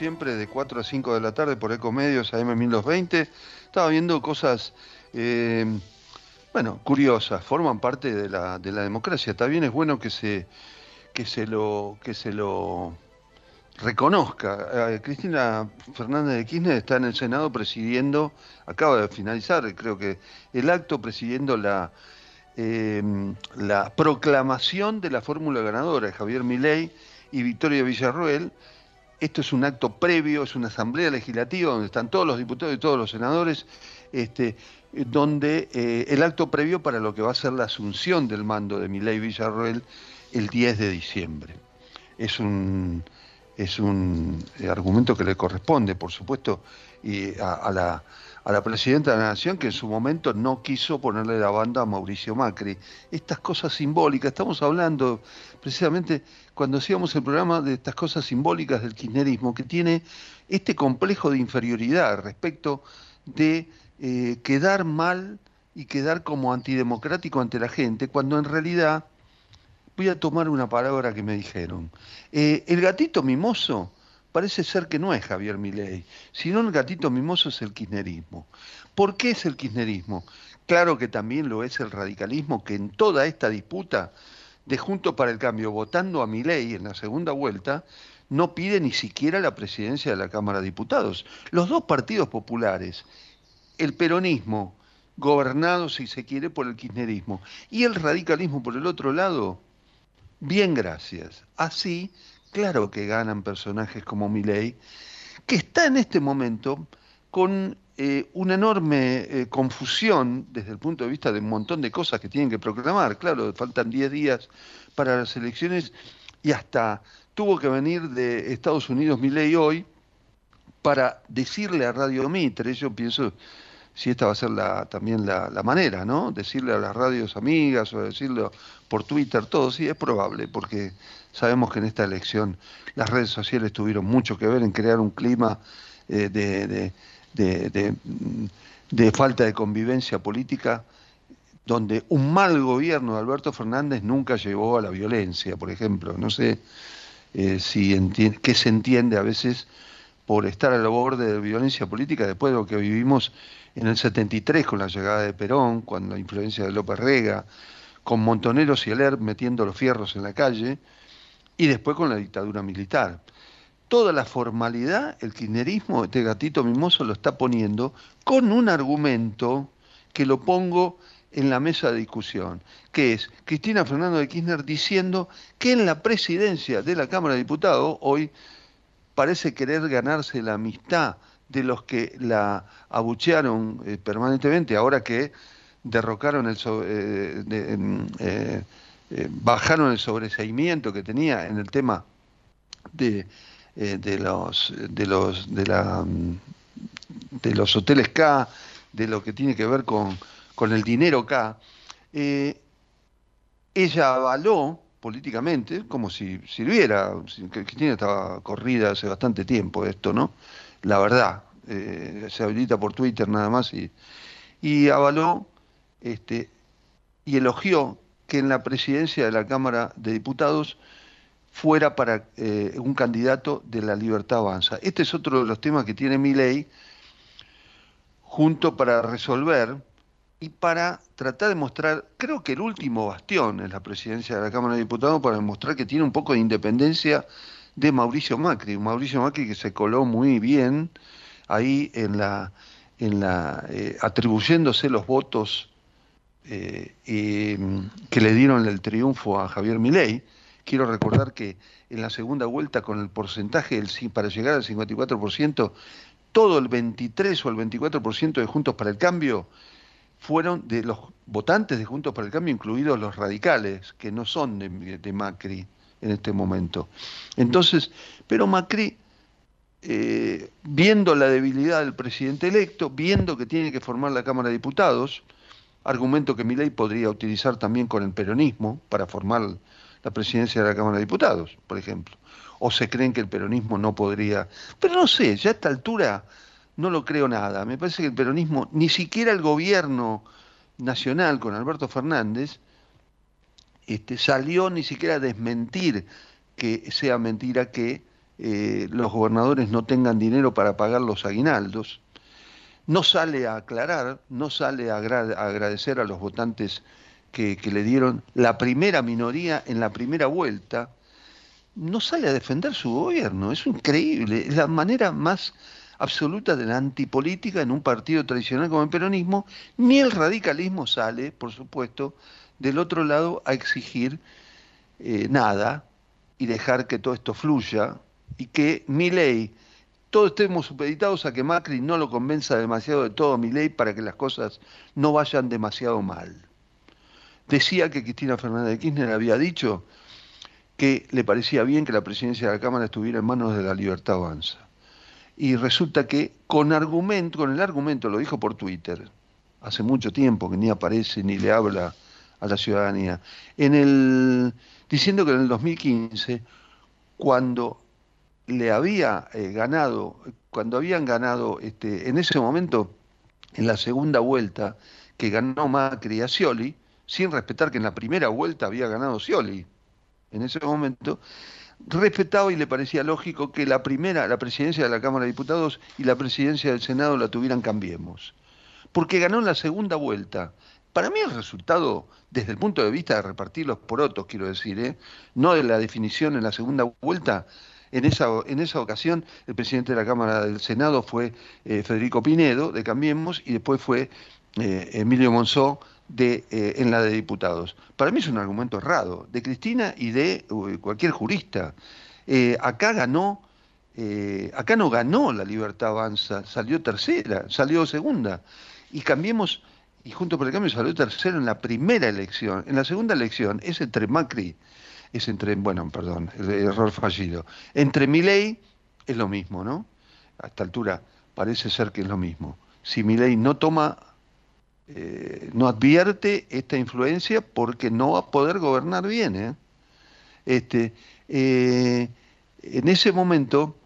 Siempre, de 4 a 5 de la tarde por Ecomedios AM 1220. Estaba viendo cosas, eh, bueno, curiosas, forman parte de la, de la democracia. También es bueno que se, que se, lo, que se lo reconozca. Eh, Cristina Fernández de Kirchner está en el Senado presidiendo, acaba de finalizar, creo que el acto presidiendo la, eh, la proclamación de la fórmula ganadora de Javier Milei y Victoria Villarroel esto es un acto previo, es una asamblea legislativa donde están todos los diputados y todos los senadores, este, donde eh, el acto previo para lo que va a ser la asunción del mando de Milei Villarroel el 10 de diciembre. Es un, es un argumento que le corresponde, por supuesto, y a la a la presidenta de la Nación que en su momento no quiso ponerle la banda a Mauricio Macri. Estas cosas simbólicas, estamos hablando precisamente cuando hacíamos el programa de estas cosas simbólicas del kirchnerismo, que tiene este complejo de inferioridad respecto de eh, quedar mal y quedar como antidemocrático ante la gente, cuando en realidad, voy a tomar una palabra que me dijeron, eh, el gatito mimoso parece ser que no es Javier Milei, sino el gatito mimoso es el kirchnerismo. ¿Por qué es el kirchnerismo? Claro que también lo es el radicalismo que en toda esta disputa de Junto para el Cambio, votando a Milei en la segunda vuelta, no pide ni siquiera la presidencia de la Cámara de Diputados. Los dos partidos populares, el peronismo, gobernado si se quiere por el kirchnerismo, y el radicalismo por el otro lado, bien gracias. Así claro que ganan personajes como Milei, que está en este momento con eh, una enorme eh, confusión desde el punto de vista de un montón de cosas que tienen que proclamar. Claro, faltan 10 días para las elecciones y hasta tuvo que venir de Estados Unidos Milei hoy para decirle a Radio Mitre, yo pienso si esta va a ser la, también la, manera, ¿no? Decirle a las radios amigas o decirlo por Twitter, todo, sí, es probable, porque Sabemos que en esta elección las redes sociales tuvieron mucho que ver en crear un clima eh, de, de, falta de convivencia política donde un mal gobierno de Alberto Fernández nunca llevó a la violencia, por ejemplo. No sé eh, si qué se entiende a veces por estar a la borde de violencia política después de lo que vivimos en el 73 con la llegada de Perón, con la influencia de López Rega, con Montoneros y Aler metiendo los fierros en la calle, y después con la dictadura militar. Toda la formalidad, el kirchnerismo, este gatito mimoso, lo está poniendo con un argumento que lo pongo en la mesa de discusión, que es Cristina Fernando de Kirchner diciendo que en la presidencia de la Cámara de Diputados hoy parece querer ganarse la amistad de los que la abuchearon eh, permanentemente, ahora que derrocaron el... Eh, eh, eh, bajaron el sobreseimiento que tenía en el tema de, de los de los de la de los hoteles K, de lo que tiene que ver con, con el dinero K, ella avaló políticamente, como si sirviera, Cristina estaba corrida hace bastante tiempo esto, ¿no? La verdad, se habilita por Twitter nada más y, y avaló este, y elogió que en la presidencia de la Cámara de Diputados fuera para eh, un candidato de la Libertad Avanza. Este es otro de los temas que tiene mi ley junto para resolver y para tratar de mostrar, creo que el último bastión es la presidencia de la Cámara de Diputados para demostrar que tiene un poco de independencia de Mauricio Macri, Mauricio Macri que se coló muy bien ahí en la, en la eh, atribuyéndose los votos eh, mm, que le dieron el triunfo a Javier Milei. Quiero recordar que en la segunda vuelta, con el porcentaje del, para llegar al 54%, todo el 23 o el 24% de Juntos para el Cambio fueron de los votantes de Juntos para el Cambio, incluidos los radicales, que no son de, Macri en este momento. Entonces, pero Macri, eh, viendo la debilidad del presidente electo, viendo que tiene que formar la Cámara de Diputados, argumento que Milei podría utilizar también con el peronismo para formar la presidencia de la Cámara de Diputados, por ejemplo. O se creen que el peronismo no podría. Pero no sé, ya a esta altura no lo creo nada. Me parece que el peronismo, ni siquiera el gobierno nacional con Alberto Fernández, este, salió ni siquiera a desmentir que sea mentira que eh, los gobernadores no tengan dinero para pagar los aguinaldos. No sale a aclarar, no sale a, agradecer a los votantes que, que le dieron la primera minoría en la primera vuelta. No sale a defender su gobierno. Es increíble. Es la manera más absoluta de la antipolítica en un partido tradicional como el peronismo, ni el radicalismo sale, por supuesto, del otro lado a exigir eh, nada y dejar que todo esto fluya y que mi ley, todos estemos supeditados a que Macri no lo convenza demasiado de todo mi ley para que las cosas no vayan demasiado mal. Decía que Cristina Fernández de Kirchner había dicho que le parecía bien que la presidencia de la Cámara estuviera en manos de la Libertad Avanza y resulta que con argumento, con el argumento, lo dijo por Twitter, hace mucho tiempo que ni aparece ni le habla a la ciudadanía, en el, diciendo que en el 2015, cuando le había eh, ganado, cuando habían ganado, este, en ese momento, en la segunda vuelta, que ganó Macri a Scioli, sin respetar que en la primera vuelta había ganado Scioli, en ese momento, respetaba y le parecía lógico que la primera, la presidencia de la Cámara de Diputados y la presidencia del Senado la tuvieran Cambiemos. Porque ganó en la segunda vuelta. Para mí el resultado, desde el punto de vista de repartir los porotos, quiero decir, ¿eh? no de la definición en la segunda vuelta, en esa, en esa ocasión el presidente de la Cámara del Senado fue eh, Federico Pinedo, de Cambiemos, y después fue eh, Emilio Monzó eh, en la de diputados. Para mí es un argumento errado, de Cristina y de cualquier jurista. Eh, acá ganó, eh, acá no ganó la libertad avanza, salió tercera, salió segunda. Y cambiemos, y junto por el cambio salió tercero en la primera elección. En la segunda elección es entre Macri, es entre, bueno, perdón, error fallido. Entre Milei es lo mismo, ¿no? A esta altura parece ser que es lo mismo. Si Milei no toma eh, no advierte esta influencia porque no va a poder gobernar bien. ¿eh? Este, eh, en ese momento,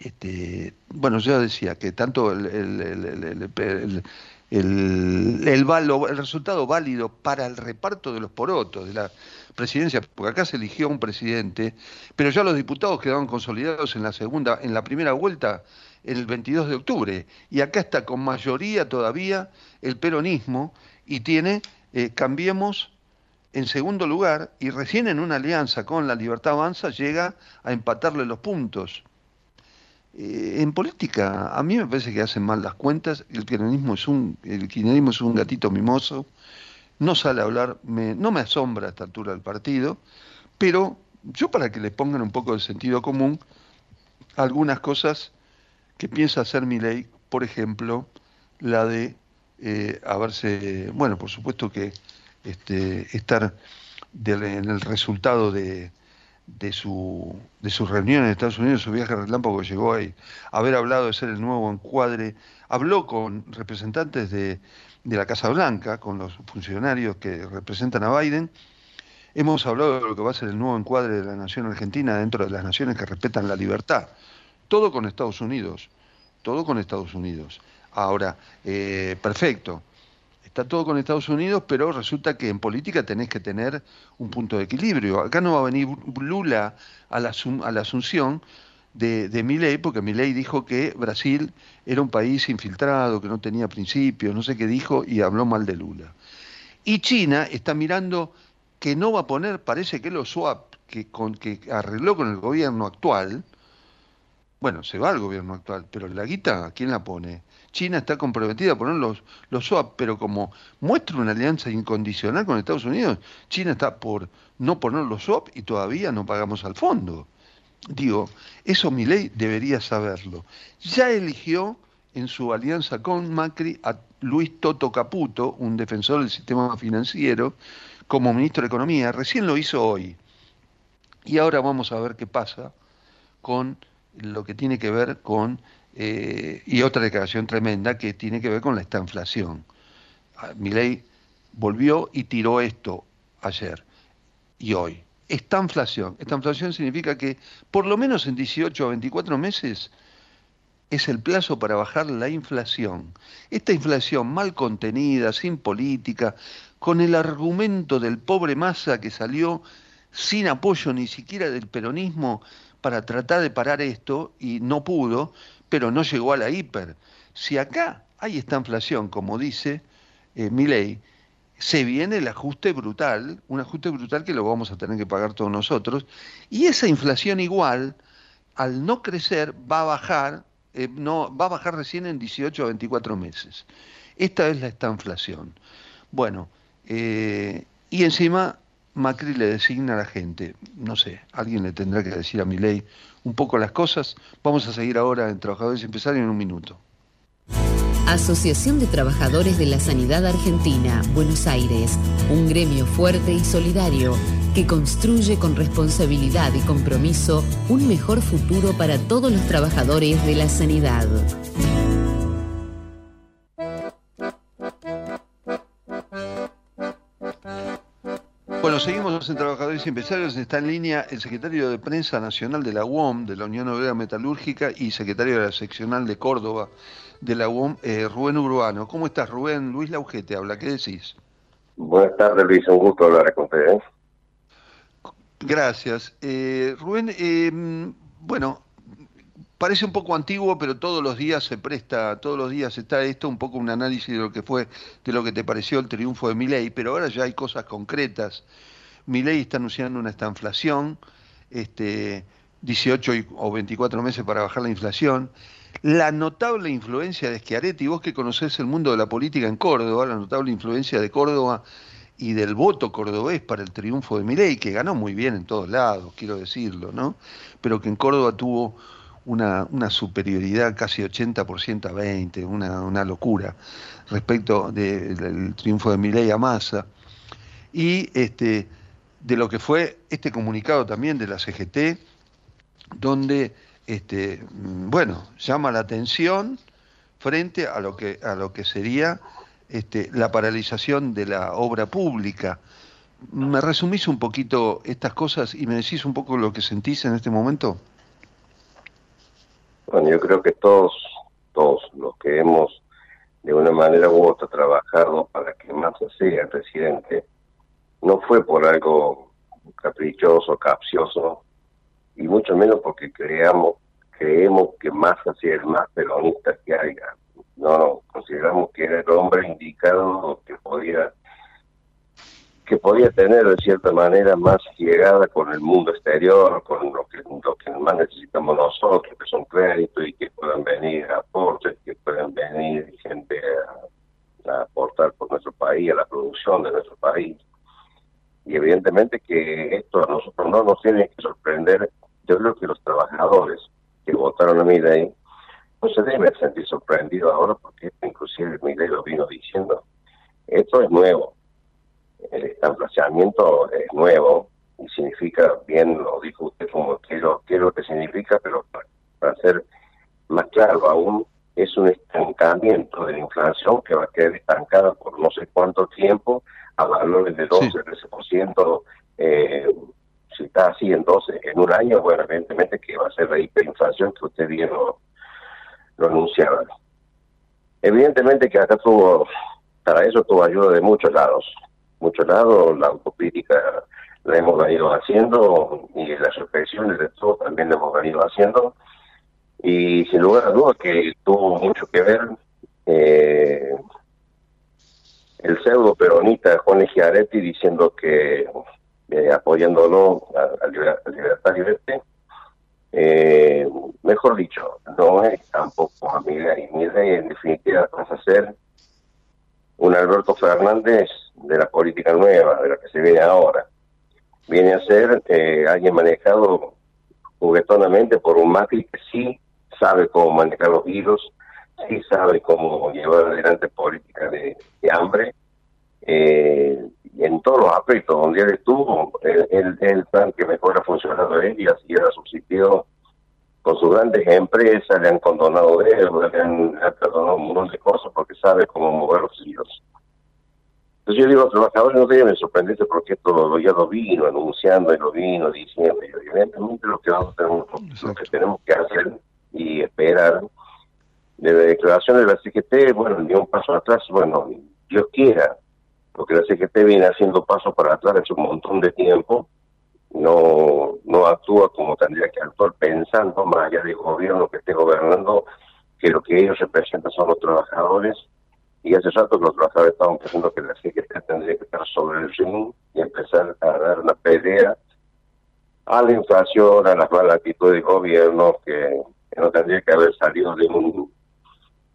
este, bueno, yo decía que tanto el, el, el, resultado válido para el reparto de los porotos de la presidencia, porque acá se eligió un presidente, pero ya los diputados quedaron consolidados en la segunda, en la primera vuelta el 22 de octubre. Y acá está con mayoría todavía el peronismo y tiene, eh, cambiemos en segundo lugar y recién en una alianza con la Libertad Avanza llega a empatarle los puntos. Eh, en política, a mí me parece que hacen mal las cuentas, el kirchnerismo es un, el kirchnerismo es un gatito mimoso, no sale a hablar, no me asombra a esta altura el partido, pero yo para que le pongan un poco de sentido común, algunas cosas que piensa hacer mi ley, por ejemplo, la de eh, haberse, bueno, por supuesto que este, estar en el resultado de, de, su, de su reunión en Estados Unidos, su viaje relámpago que llegó ahí, haber hablado de ser el nuevo encuadre, habló con representantes de, de la Casa Blanca, con los funcionarios que representan a Biden, hemos hablado de lo que va a ser el nuevo encuadre de la nación argentina dentro de las naciones que respetan la libertad todo con Estados Unidos, todo con Estados Unidos. Ahora, eh, perfecto, está todo con Estados Unidos, pero resulta que en política tenés que tener un punto de equilibrio. Acá no va a venir Lula a la, asunción de, de Milei, porque Milei dijo que Brasil era un país infiltrado, que no tenía principios, no sé qué dijo, y habló mal de Lula. Y China está mirando que no va a poner, parece que los swap que, con, que arregló con el gobierno actual, bueno, se va al gobierno actual, pero la guita, ¿quién la pone? China está comprometida a poner los, los SWAP, pero como muestra una alianza incondicional con Estados Unidos, China está por no poner los SWAP y todavía no pagamos al fondo. digo, eso mi ley debería saberlo. Ya eligió en su alianza con Macri a Luis Toto Caputo, un defensor del sistema financiero, como ministro de Economía. Recién lo hizo hoy. Y ahora vamos a ver qué pasa con lo que tiene que ver con, eh, y otra declaración tremenda que tiene que ver con la estanflación. Ah, mi ley volvió y tiró esto ayer y hoy. Esta inflación. Esta inflación significa que por lo menos en 18 o 24 meses es el plazo para bajar la inflación. Esta inflación mal contenida, sin política, con el argumento del pobre masa que salió sin apoyo ni siquiera del peronismo para tratar de parar esto y no pudo, pero no llegó a la hiper. Si acá hay esta inflación, como dice eh, Milei, se viene el ajuste brutal, un ajuste brutal que lo vamos a tener que pagar todos nosotros, y esa inflación igual, al no crecer, va a bajar, eh, no, va a bajar recién en 18 o 24 meses. Esta es la estanflación. Bueno, eh, y encima Macri le designa a la gente, no sé, alguien le tendrá que decir a mi ley un poco las cosas. Vamos a seguir ahora en Trabajadores y Empresarios en un minuto. Asociación de Trabajadores de la Sanidad Argentina, Buenos Aires, un gremio fuerte y solidario que construye con responsabilidad y compromiso un mejor futuro para todos los trabajadores de la sanidad. Bueno, seguimos en Trabajadores y Empresarios. Está en línea el secretario de Prensa Nacional de la UOM, de la Unión Obrera Metalúrgica, y secretario de la seccional de Córdoba de la UOM, eh, Rubén Urbano. ¿Cómo estás, Rubén? Luis Laujete habla, ¿qué decís? Buenas tardes, Luis, un gusto hablar con ustedes. Gracias. Eh, Rubén, eh, bueno, parece un poco antiguo, pero todos los días se presta, todos los días está esto, un poco un análisis de lo que fue, de lo que te pareció el triunfo de Milei, pero ahora ya hay cosas concretas. Milei está anunciando una estanflación, este, 18 o 24 meses para bajar la inflación la notable influencia de Schiaretti, vos que conocés el mundo de la política en Córdoba, la notable influencia de Córdoba y del voto cordobés para el triunfo de Milei, que ganó muy bien en todos lados, quiero decirlo, ¿no? Pero que en Córdoba tuvo una, una superioridad casi 80% a 20, una, una locura respecto del triunfo de Milei a Massa. Y este, de lo que fue este comunicado también de la CGT, donde este, bueno, llama la atención frente a lo que, a lo que sería este, la paralización de la obra pública. ¿Me resumís un poquito estas cosas y me decís un poco lo que sentís en este momento? Bueno, yo creo que todos, todos los que hemos de una manera u otra trabajado para que Massa sea presidente, no fue por algo caprichoso, capcioso, y mucho menos porque creamos creemos que Massa sea el más peronista que haya. No, consideramos que era el hombre indicado que podía que podía tener de cierta manera más llegada con el mundo exterior, con lo que, lo que más necesitamos nosotros, que son créditos y que puedan venir aportes, que puedan venir gente a aportar por nuestro país, a la producción de nuestro país. Y evidentemente que esto a nosotros no nos tiene que sorprender yo creo que los trabajadores que votaron a mi ley no se deben sentir sorprendidos ahora porque inclusive mi ley lo vino diciendo. Esto es nuevo. El establecimiento es nuevo y significa, bien lo dijo usted como quiero, quiero que significa, pero para, ser más claro aún, es un estancamiento de la inflación que va a quedar estancada por no sé cuánto tiempo a valores de 12, 13%, eh, si está así en 12, en un año, bueno, evidentemente que va a ser la hiperinflación que usted bien lo, anunciaba. Evidentemente que acá tuvo, para eso tuvo ayuda de muchos lados. Muchos lados, la autocrítica la hemos venido haciendo y las reflexiones de todo también la hemos venido haciendo. Y sin lugar a dudas que tuvo mucho que ver eh, el pseudo peronista Juan Ejiaretti diciendo que eh, apoyándolo a, Libertad Libertad eh, mejor dicho, no es tampoco amiga y mira en definitiva vas a ser un Alberto Fernández de la política nueva, de la que se viene ahora. Viene a ser eh, alguien manejado juguetonamente por un Macri que sí sabe cómo manejar los virus, sí sabe cómo llevar adelante política de, hambre. Eh, en todos los aspectos donde él estuvo, el, el, plan que mejor ha funcionado él y así ha subsistido con sus grandes empresas, le han condonado deudas, le han, perdonado un montón de cosas porque sabe cómo mover los hilos. Entonces yo digo, los trabajadores no deben sorprenderse porque esto lo, ya lo vino anunciando y lo vino diciendo. Y evidentemente lo que, vamos a tener, lo que tenemos que hacer y esperar de la declaración de la CGT, bueno, ni un paso atrás, bueno, Dios quiera, porque la CGT viene haciendo pasos para atrás hace un montón de tiempo, no, no actúa como tendría que actuar pensando más allá del gobierno que esté gobernando, que lo que ellos representan son los trabajadores, y hace rato que los trabajadores estaban pensando que la CGT tendría que estar sobre el ring y empezar a dar una pelea a la inflación, a las malas actitudes del gobierno, que, que no tendría que haber salido de un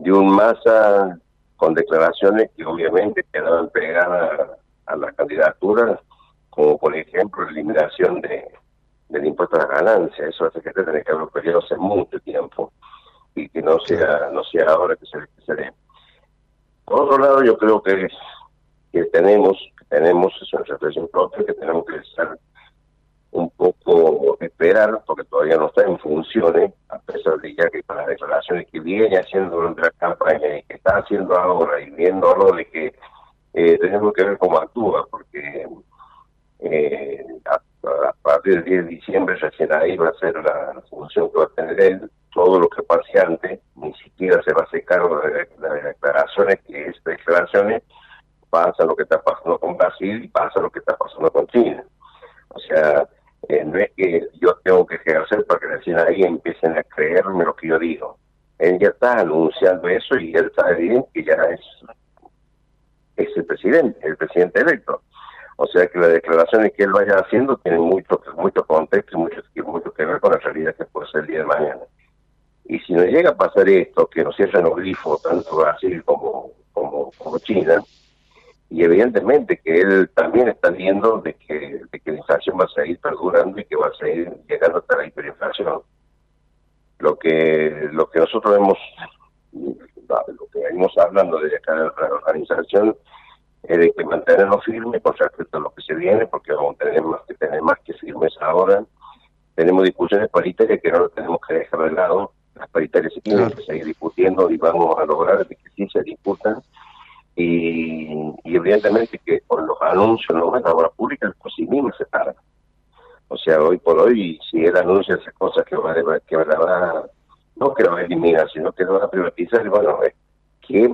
de un masa con declaraciones que obviamente quedaban pegadas a, la candidatura, como por ejemplo la eliminación de, del impuesto a la ganancia. Eso hace que tiene que haber peleado hace mucho tiempo y que no sea no sea ahora que se, que se dé. Por otro lado, yo creo que, que tenemos que tenemos es una reflexión propia que tenemos que estar un poco esperar, porque todavía no está en funciones, a pesar de ya que para las declaraciones que viene haciendo durante la campaña y que está haciendo ahora y viéndolo de que eh, tenemos que ver cómo actúa, porque eh, a, partir del 10 de diciembre recién ahí va a ser la, función que va a tener él, todo lo que pase antes, ni siquiera se va a hacer cargo de, las declaraciones, que es declaraciones, pasa lo que está pasando con Brasil y pasa lo que está pasando con China. O sea, eh, no es que yo tengo que ejercer para que recién ahí empiecen a creerme lo que yo digo. Él ya está anunciando eso y él sabe bien que ya es, es el presidente, el presidente electo. O sea que las declaraciones que él vaya haciendo tienen mucho, mucho contexto y mucho, mucho que ver con la realidad que puede ser el día de mañana. Y si no llega a pasar esto, que nos cierran los grifos, tanto Brasil como, como, como China, y evidentemente que él también está viendo de que, de que la inflación va a seguir perdurando y que va a seguir llegando hasta la hiperinflación. Lo que, lo que nosotros hemos, lo que venimos hablando desde acá de la organización es de que mantenernos firmes con respecto a lo que se viene, porque vamos a tener más que tener más que firmes ahora. Tenemos discusiones paritarias que no las tenemos que dejar de lado. Las paritarias se tienen que seguir discutiendo y vamos a lograr que sí se discutan y, evidentemente que con los anuncios no la obra pública por sí mismo se para. O sea, hoy por hoy, si él anuncia esas cosas que va, que va a, no que lo va a eliminar, sino que lo va a privatizar, bueno, que,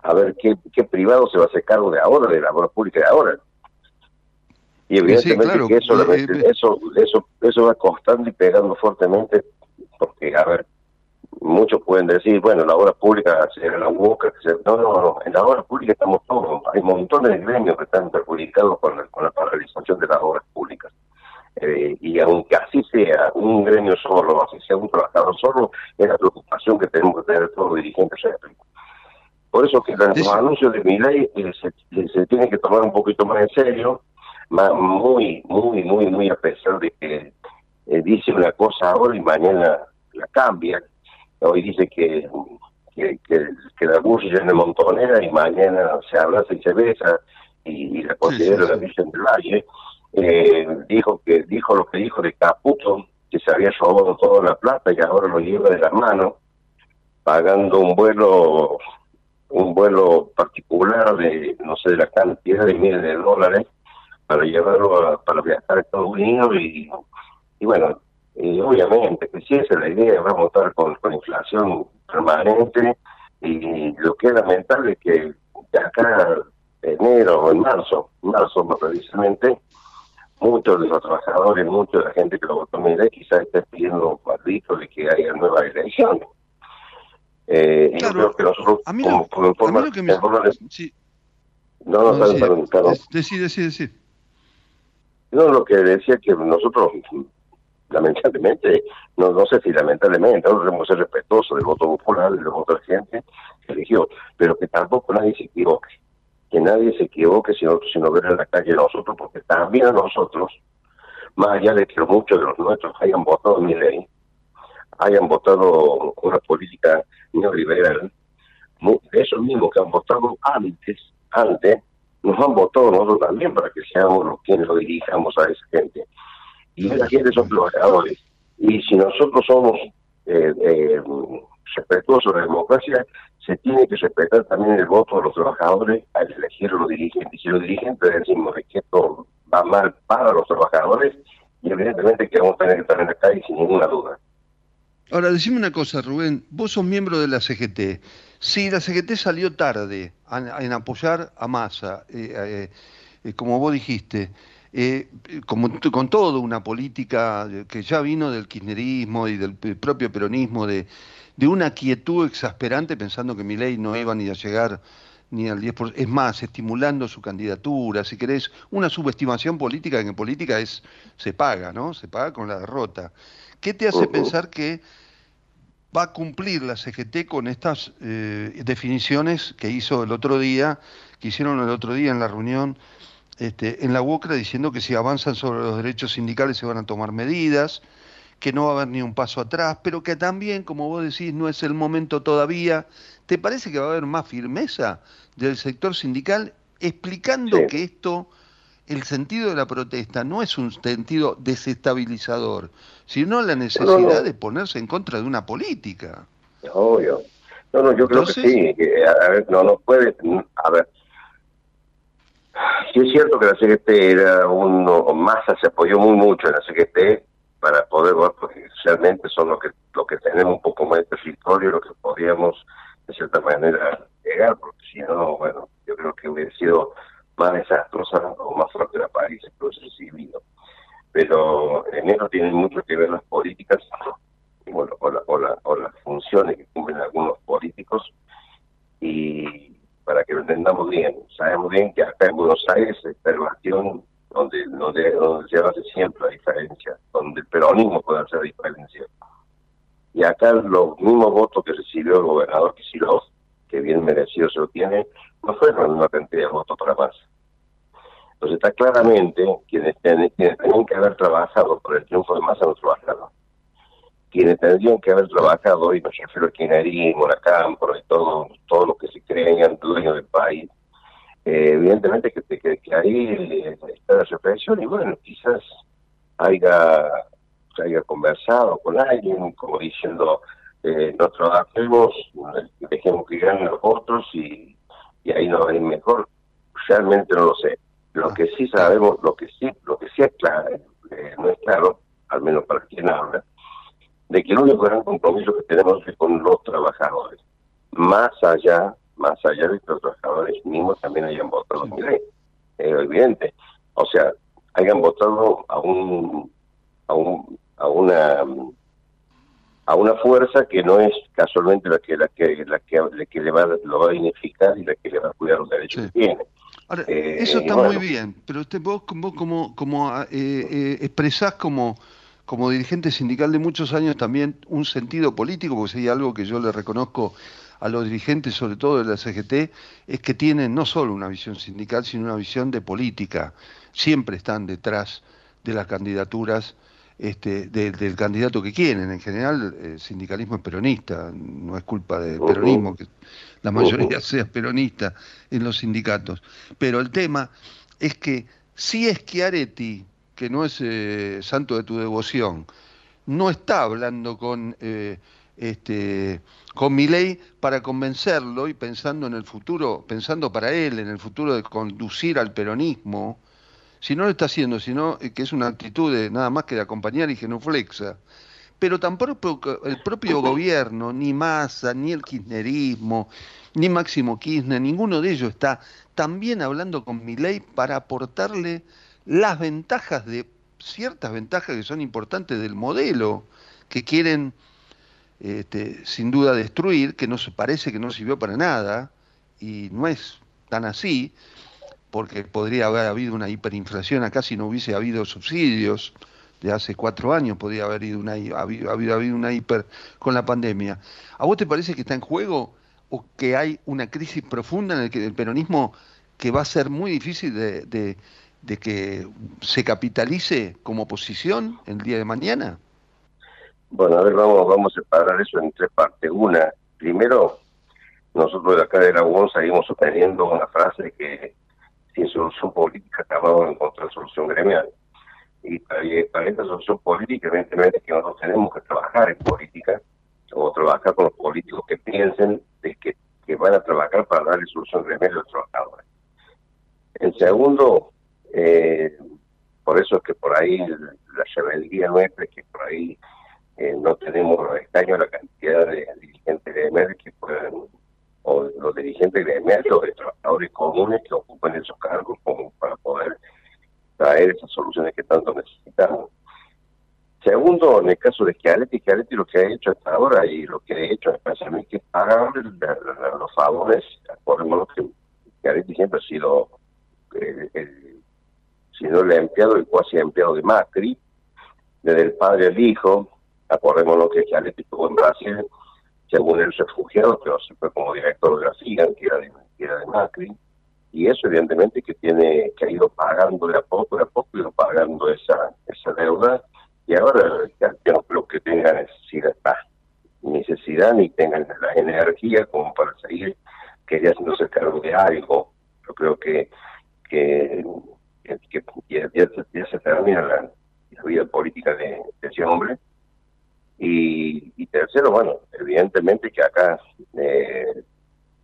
a ver, ¿qué, qué privado se va a hacer cargo de ahora, de la obra pública de ahora? Y evidentemente que eso, eh, eh, eso, eso, eso va costando y pegando fuertemente, porque, a ver, muchos pueden decir, bueno, la obra pública será la boca, no, no, no, en la obra pública estamos todos, hay montones de gremios que están perjudicados con la, con la paralización de las obras públicas. Eh, y aunque así sea un gremio solo, así sea un trabajador solo, es la preocupación que tenemos que tener todos los dirigentes Por eso que los anuncios de mi ley eh, se, se tienen que tomar un poquito más en serio, más, muy, muy, muy, muy a pesar de que eh, dice una cosa ahora y mañana la cambia, hoy dice que, que, que, la bulla es de montonera y mañana se abraza y se besa y, la considera la Virgen del Valle, eh, dijo que dijo lo que dijo de Caputo, que se había robado toda la plata y ahora lo lleva de la mano, pagando un vuelo un vuelo particular de no sé de la cantidad de miles de dólares para llevarlo para viajar a Estados Unidos y, y bueno y obviamente que si esa es la idea, vamos a estar con, con inflación permanente y lo que es lamentable es que de acá enero o en marzo, marzo más precisamente, muchos de los trabajadores, mucha de la gente que lo votó en quizás esté pidiendo maldito de que haya nuevas elecciones. Eh, yo creo que nosotros, como, como forma, a que me... sí. No, no, no, decide, decide. No, lo que decía que nosotros lamentablemente, no, no sé si lamentablemente, nosotros debemos ser respetuosos del voto popular, del voto de la gente que eligió, pero que tampoco nadie se equivoque, que nadie se equivoque si no, si no ver en la calle a nosotros, porque también a nosotros, más allá de que muchos de los nuestros hayan votado mi ley, hayan votado una política neoliberal, esos mismos que han votado antes, antes, nos han votado nosotros también para que seamos los quienes lo dirijamos a esa gente. Y esa gente son trabajadores. Y si nosotros somos eh, eh, respetuosos de la democracia, se tiene que respetar también el voto de los trabajadores al elegir los dirigentes. Si los dirigentes decimos que esto va mal para los trabajadores, y evidentemente que vamos a tener que estar en la calle sin ninguna duda. Ahora, decime una cosa, Rubén, vos sos miembro de la CGT. Si la CGT salió tarde en apoyar a Massa, eh, eh, como vos dijiste, como, con toda una política que ya vino del kirchnerismo y del propio peronismo, de, de una quietud exasperante pensando que mi ley no iba ni a llegar ni al 10%, es más, estimulando su candidatura, si querés, una subestimación política, que en política es, se paga, ¿no? Se paga con la derrota. ¿Qué te hace pensar que va a cumplir la CGT con estas eh, definiciones que hizo el otro día, que hicieron el otro día en la reunión este, en la UOCRA, diciendo que si avanzan sobre los derechos sindicales se van a tomar medidas, que no va a haber ni un paso atrás, pero que también, como vos decís, no es el momento todavía. ¿Te parece que va a haber más firmeza del sector sindical explicando que esto el sentido de la protesta no es un sentido desestabilizador, sino la necesidad de ponerse en contra de una política. Obvio. No, no, yo creo que sí. a ver, no, no puede. A ver. Sí es cierto que la CGT era uno, Massa se apoyó muy mucho en la CGT para poder, porque realmente son los que, lo que tenemos un poco más de territorio, lo que podríamos de cierta manera llegar, porque si no, bueno, yo creo que hubiera sido más desastrosa o más fuerte la París, el civil. Pero en eso tienen mucho que ver las políticas bueno, o, la, o, las funciones que cumplen algunos políticos. Y para que lo entendamos bien, sabemos bien que acá en Buenos Aires está el bastión donde, donde, donde se hace siempre la diferencia, donde el peronismo puede hacer la diferencia. Y acá los mismos votos que recibió el gobernador Kicillof, que bien merecido se lo tiene, no fueron una cantidad de votos para más. Entonces está claramente quienes, quienes tenían que haber trabajado por el triunfo de masa no trabajaron. Quienes tendrían que haber trabajado, y me refiero a la Cámpora y todo, todo lo que se creían dueños del país, eh, evidentemente que, que, que, ahí está la reflexión y bueno, quizás haya, haya conversado con alguien, como diciendo, eh, no trabajemos, dejemos que ganen los otros y, y ahí nos va a ir mejor. Realmente no lo sé. Lo que sí sabemos, lo que sí, lo que sí es claro, eh, no es claro, al menos para quien habla, de que el único gran compromiso que tenemos es con los trabajadores. Más allá, más allá de que los trabajadores mismos también hayan votado mi ley. Es evidente. O sea, hayan votado a un, a un, a una a una fuerza que no es casualmente la que la que la que, la que le va lo va a dignificar y la que le va a cuidar los derechos que tiene. Ahora, eh, eso está muy bien, pero usted, vos, vos como, como eh, eh, expresás como, como dirigente sindical de muchos años también un sentido político, porque si algo que yo le reconozco a los dirigentes, sobre todo de la CGT, es que tienen no solo una visión sindical, sino una visión de política. Siempre están detrás de las candidaturas este, del candidato que quieren. En general, el sindicalismo es peronista, no es culpa del peronismo que la mayoría sea peronista en los sindicatos. Pero el tema es que si es que Areti, que no es eh, santo de tu devoción, no está hablando con eh, este con ley para convencerlo y pensando en el futuro, pensando para él en el futuro de conducir al peronismo, si no lo está haciendo, sino eh, que es una actitud de nada más que de acompañar y genuflexa. Pero tampoco el propio gobierno, ni Massa, ni el kirchnerismo, ni Máximo Kirchner, ninguno de ellos está también hablando con mi ley para aportarle las ventajas de ciertas ventajas que son importantes del modelo que quieren este, sin duda destruir, que no se parece que no sirvió para nada y no es tan así, porque podría haber habido una hiperinflación acá si no hubiese habido subsidios de hace cuatro años, podría haber habido una, habido, una hiper con la pandemia. ¿A vos te parece que está en juego o que hay una crisis profunda en el que el peronismo que va a ser muy difícil de que se capitalice como oposición el día de mañana? Bueno, a ver, vamos, vamos a separar eso en tres partes. Una, primero, nosotros de acá de la seguimos sosteniendo una frase que sin solución política acabamos de encontrar solución gremial. Y para, esta solución política, evidentemente, que nosotros tenemos que trabajar en política o trabajar con los políticos que piensen de que, que van a trabajar para darle solución gremial a los trabajadores. En segundo, eh, por eso es que por ahí la rebeldía nuestra es que por ahí eh, no tenemos extraño la cantidad de dirigentes gremiales que puedan, o los dirigentes gremiales o de trabajadores comunes que ocupan esos cargos como para poder traer esas soluciones que tanto necesitamos. Segundo, en el caso de Chiaretti, Chiaretti lo que ha hecho hasta ahora y lo que ha hecho especialmente es pagar los favores, acordémonos que Chiaretti siempre ha sido eh, el, si no el empleado, el cuasi empleado de Macri, desde el padre al hijo, acordémonos que Chiaretti estuvo en Brasil, según el refugiado, pero se fue como director de la FIGAN, que era de, que era de Macri, y eso evidentemente que tiene que ha ido pagando de a poco, de a poco, ido pagando esa, esa deuda, y ahora ya, no que tenga necesidad, necesidad ni tengan la energía como para seguir quería haciéndose cargo de algo. Yo creo que que, que, ya, se termina la, vida política de, ese hombre. Y, tercero, bueno, evidentemente que acá, eh,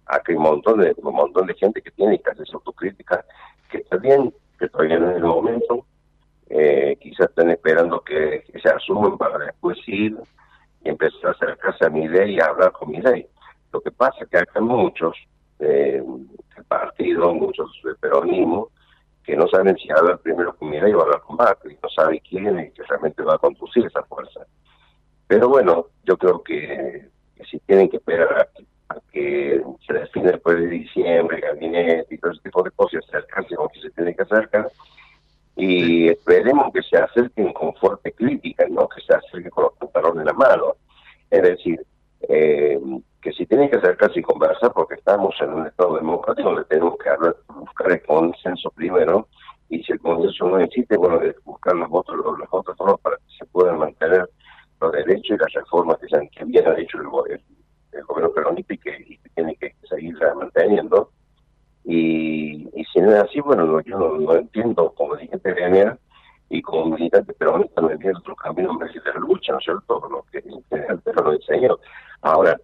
acá hay un montón de un montón de gente que tiene que hacer autocrítica, que está bien, que todavía no es el momento, eh, quizás están esperando que, se asumen para después ir y empezar a acercarse a mi ley y a hablar con mi ley. Lo que pasa es que acá muchos eh, el partido, muchos del peronismo, que no saben si hablar primero con va a hablar con Macri, no saben quién y que realmente va a conducir esa fuerza. Pero bueno, yo creo que, si tienen que esperar a, que se define después de diciembre, gabinete y todo ese tipo de cosas, acercarse con que se tiene que acercar, y esperemos que se acerquen con fuerte crítica, no que se acerquen con los pantalones en la mano. Es decir, eh, que si tienen que acercarse y conversar, porque estamos en un Estado democrático donde tenemos que buscar el consenso primero, y si el consenso no existe, bueno, buscar las otras, las otras formas para que se puedan mantener los derechos y las reformas que, se que bien ha hecho el, gobierno peronista y que, tiene que seguir manteniendo. Y, y si no es así, bueno, yo no, entiendo como dirigente gremial y como militante peronista no entiendo otro camino más de la lucha, ¿no es cierto? Lo que el Perón enseñó. Ahora,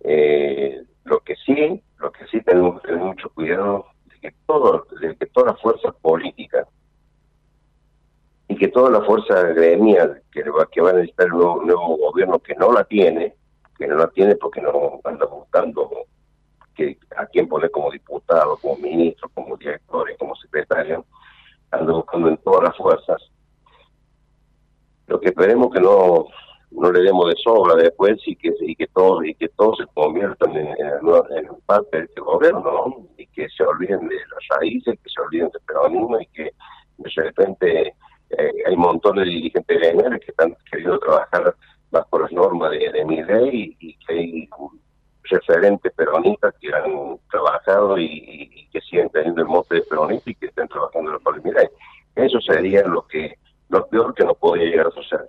eh, lo que sí, lo que sí tenemos que tener mucho cuidado de que todo, de que toda la fuerza política y que toda la fuerza gremial que, que va a necesitar un nuevo, gobierno que no la tiene, que no la tiene porque no anda buscando que a quién poner como diputado, como ministro, como director y como secretario, anda buscando en todas las fuerzas. Lo que esperemos que no no le demos de sobra después y que y que todos y que todos se conviertan en, parte de este gobierno y que se olviden de las raíces que se olviden del peronismo y que de repente eh, hay montones de dirigentes gremiales que están queriendo trabajar bajo las normas de, mi ley y, que hay referentes peronistas que han trabajado y, que siguen teniendo el mote de peronista y que estén trabajando en mi ley. Eso sería lo que lo peor que nos podría llegar a suceder.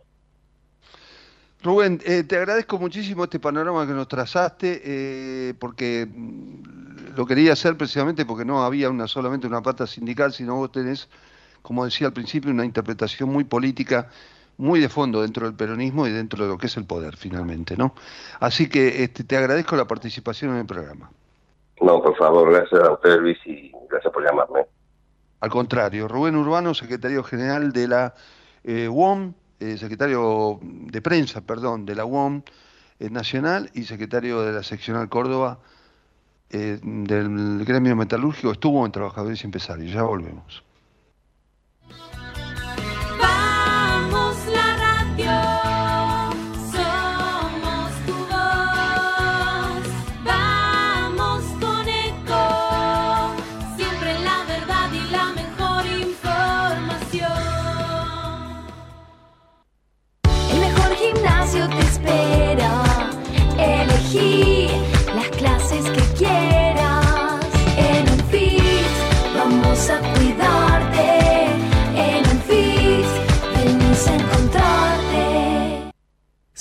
Rubén, eh, te agradezco muchísimo este panorama que nos trazaste, eh, porque mm, lo quería hacer precisamente porque no había una solamente una pata sindical, sino vos tenés, como decía al principio, una interpretación muy política, muy de fondo dentro del peronismo y dentro de lo que es el poder, finalmente, ¿no? Así que este, te agradezco la participación en el programa. No, por favor, gracias a usted, Luis, y gracias por llamarme. Al contrario, Rubén Urbano, secretario general de la eh, UOM, eh, secretario de prensa, perdón, de la UOM eh, Nacional y secretario de la seccional Córdoba eh, del gremio metalúrgico, estuvo en Trabajadores y Empresarios. Ya volvemos.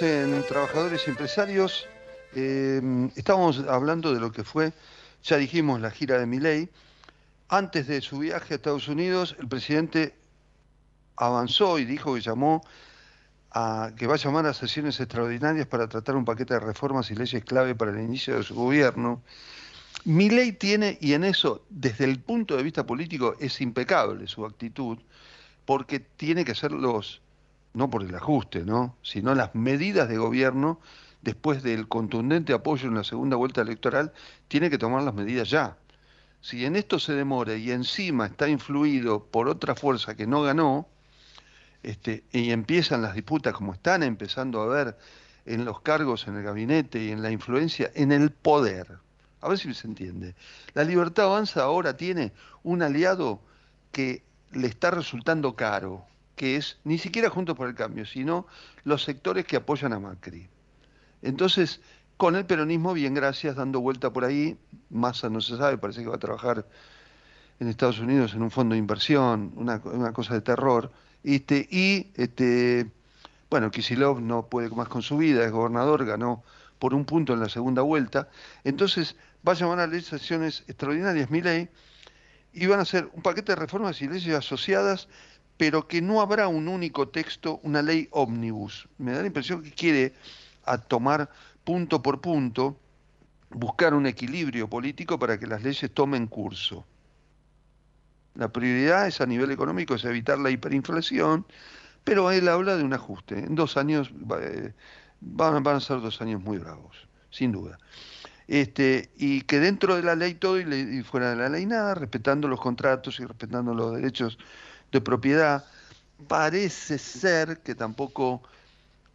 En Trabajadores y Empresarios. Eh, estábamos hablando de lo que fue, ya dijimos, la gira de Miley. Antes de su viaje a Estados Unidos, el presidente avanzó y dijo que llamó a que va a llamar a sesiones extraordinarias para tratar un paquete de reformas y leyes clave para el inicio de su gobierno. Milei tiene, y en eso, desde el punto de vista político, es impecable su actitud, porque tiene que ser los no por el ajuste, ¿no? sino las medidas de gobierno después del contundente apoyo en la segunda vuelta electoral, tiene que tomar las medidas ya. Si en esto se demora y encima está influido por otra fuerza que no ganó, este, y empiezan las disputas como están empezando a ver en los cargos en el gabinete y en la influencia, en el poder. A ver si se entiende. La libertad avanza ahora tiene un aliado que le está resultando caro, que es ni siquiera Juntos por el Cambio, sino los sectores que apoyan a Macri. Entonces, con el peronismo, bien, gracias, dando vuelta por ahí, Massa no se sabe, parece que va a trabajar en Estados Unidos en un fondo de inversión, una, cosa de terror, este, y este, bueno, Kisilov no puede más con su vida, es gobernador, ganó por un punto en la segunda vuelta, entonces va a llamar a legislaciones extraordinarias, mi ley, y van a hacer un paquete de reformas y leyes asociadas pero que no habrá un único texto, una ley ómnibus. Me da la impresión que quiere a tomar punto por punto, buscar un equilibrio político para que las leyes tomen curso. La prioridad es a nivel económico, es evitar la hiperinflación, pero él habla de un ajuste. En dos años eh, van, a ser dos años muy bravos, sin duda. Este, y que dentro de la ley todo y fuera de la ley nada, respetando los contratos y respetando los derechos de propiedad, parece ser que tampoco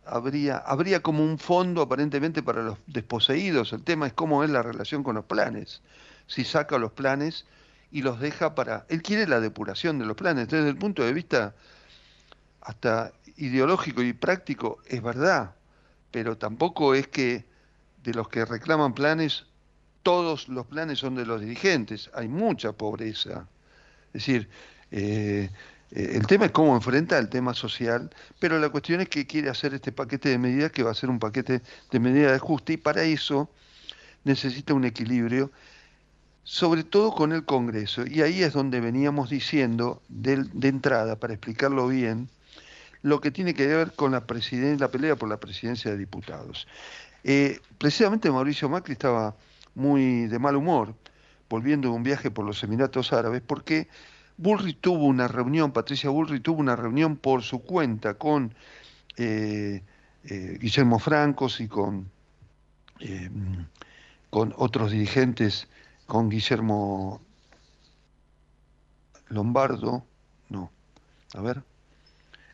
habría, habría como un fondo aparentemente para los desposeídos. El tema es cómo es la relación con los planes. Si saca los planes y los deja para... Él quiere la depuración de los planes. Desde el punto de vista hasta ideológico y práctico, es verdad, pero tampoco es que de los que reclaman planes, todos los planes son de los dirigentes. Hay mucha pobreza. Es decir, eh, eh, el tema es cómo enfrenta el tema social, pero la cuestión es que quiere hacer este paquete de medidas que va a ser un paquete de medidas de ajuste y para eso necesita un equilibrio, sobre todo con el Congreso. Y ahí es donde veníamos diciendo de, entrada, para explicarlo bien, lo que tiene que ver con la, la pelea por la presidencia de diputados. Eh, precisamente Mauricio Macri estaba muy de mal humor, volviendo de un viaje por los Emiratos Árabes, porque Bullrich tuvo una reunión, Patricia Bullrich tuvo una reunión por su cuenta con eh, eh, Guillermo Francos y con, eh, con otros dirigentes, con Guillermo Lombardo, no, a ver,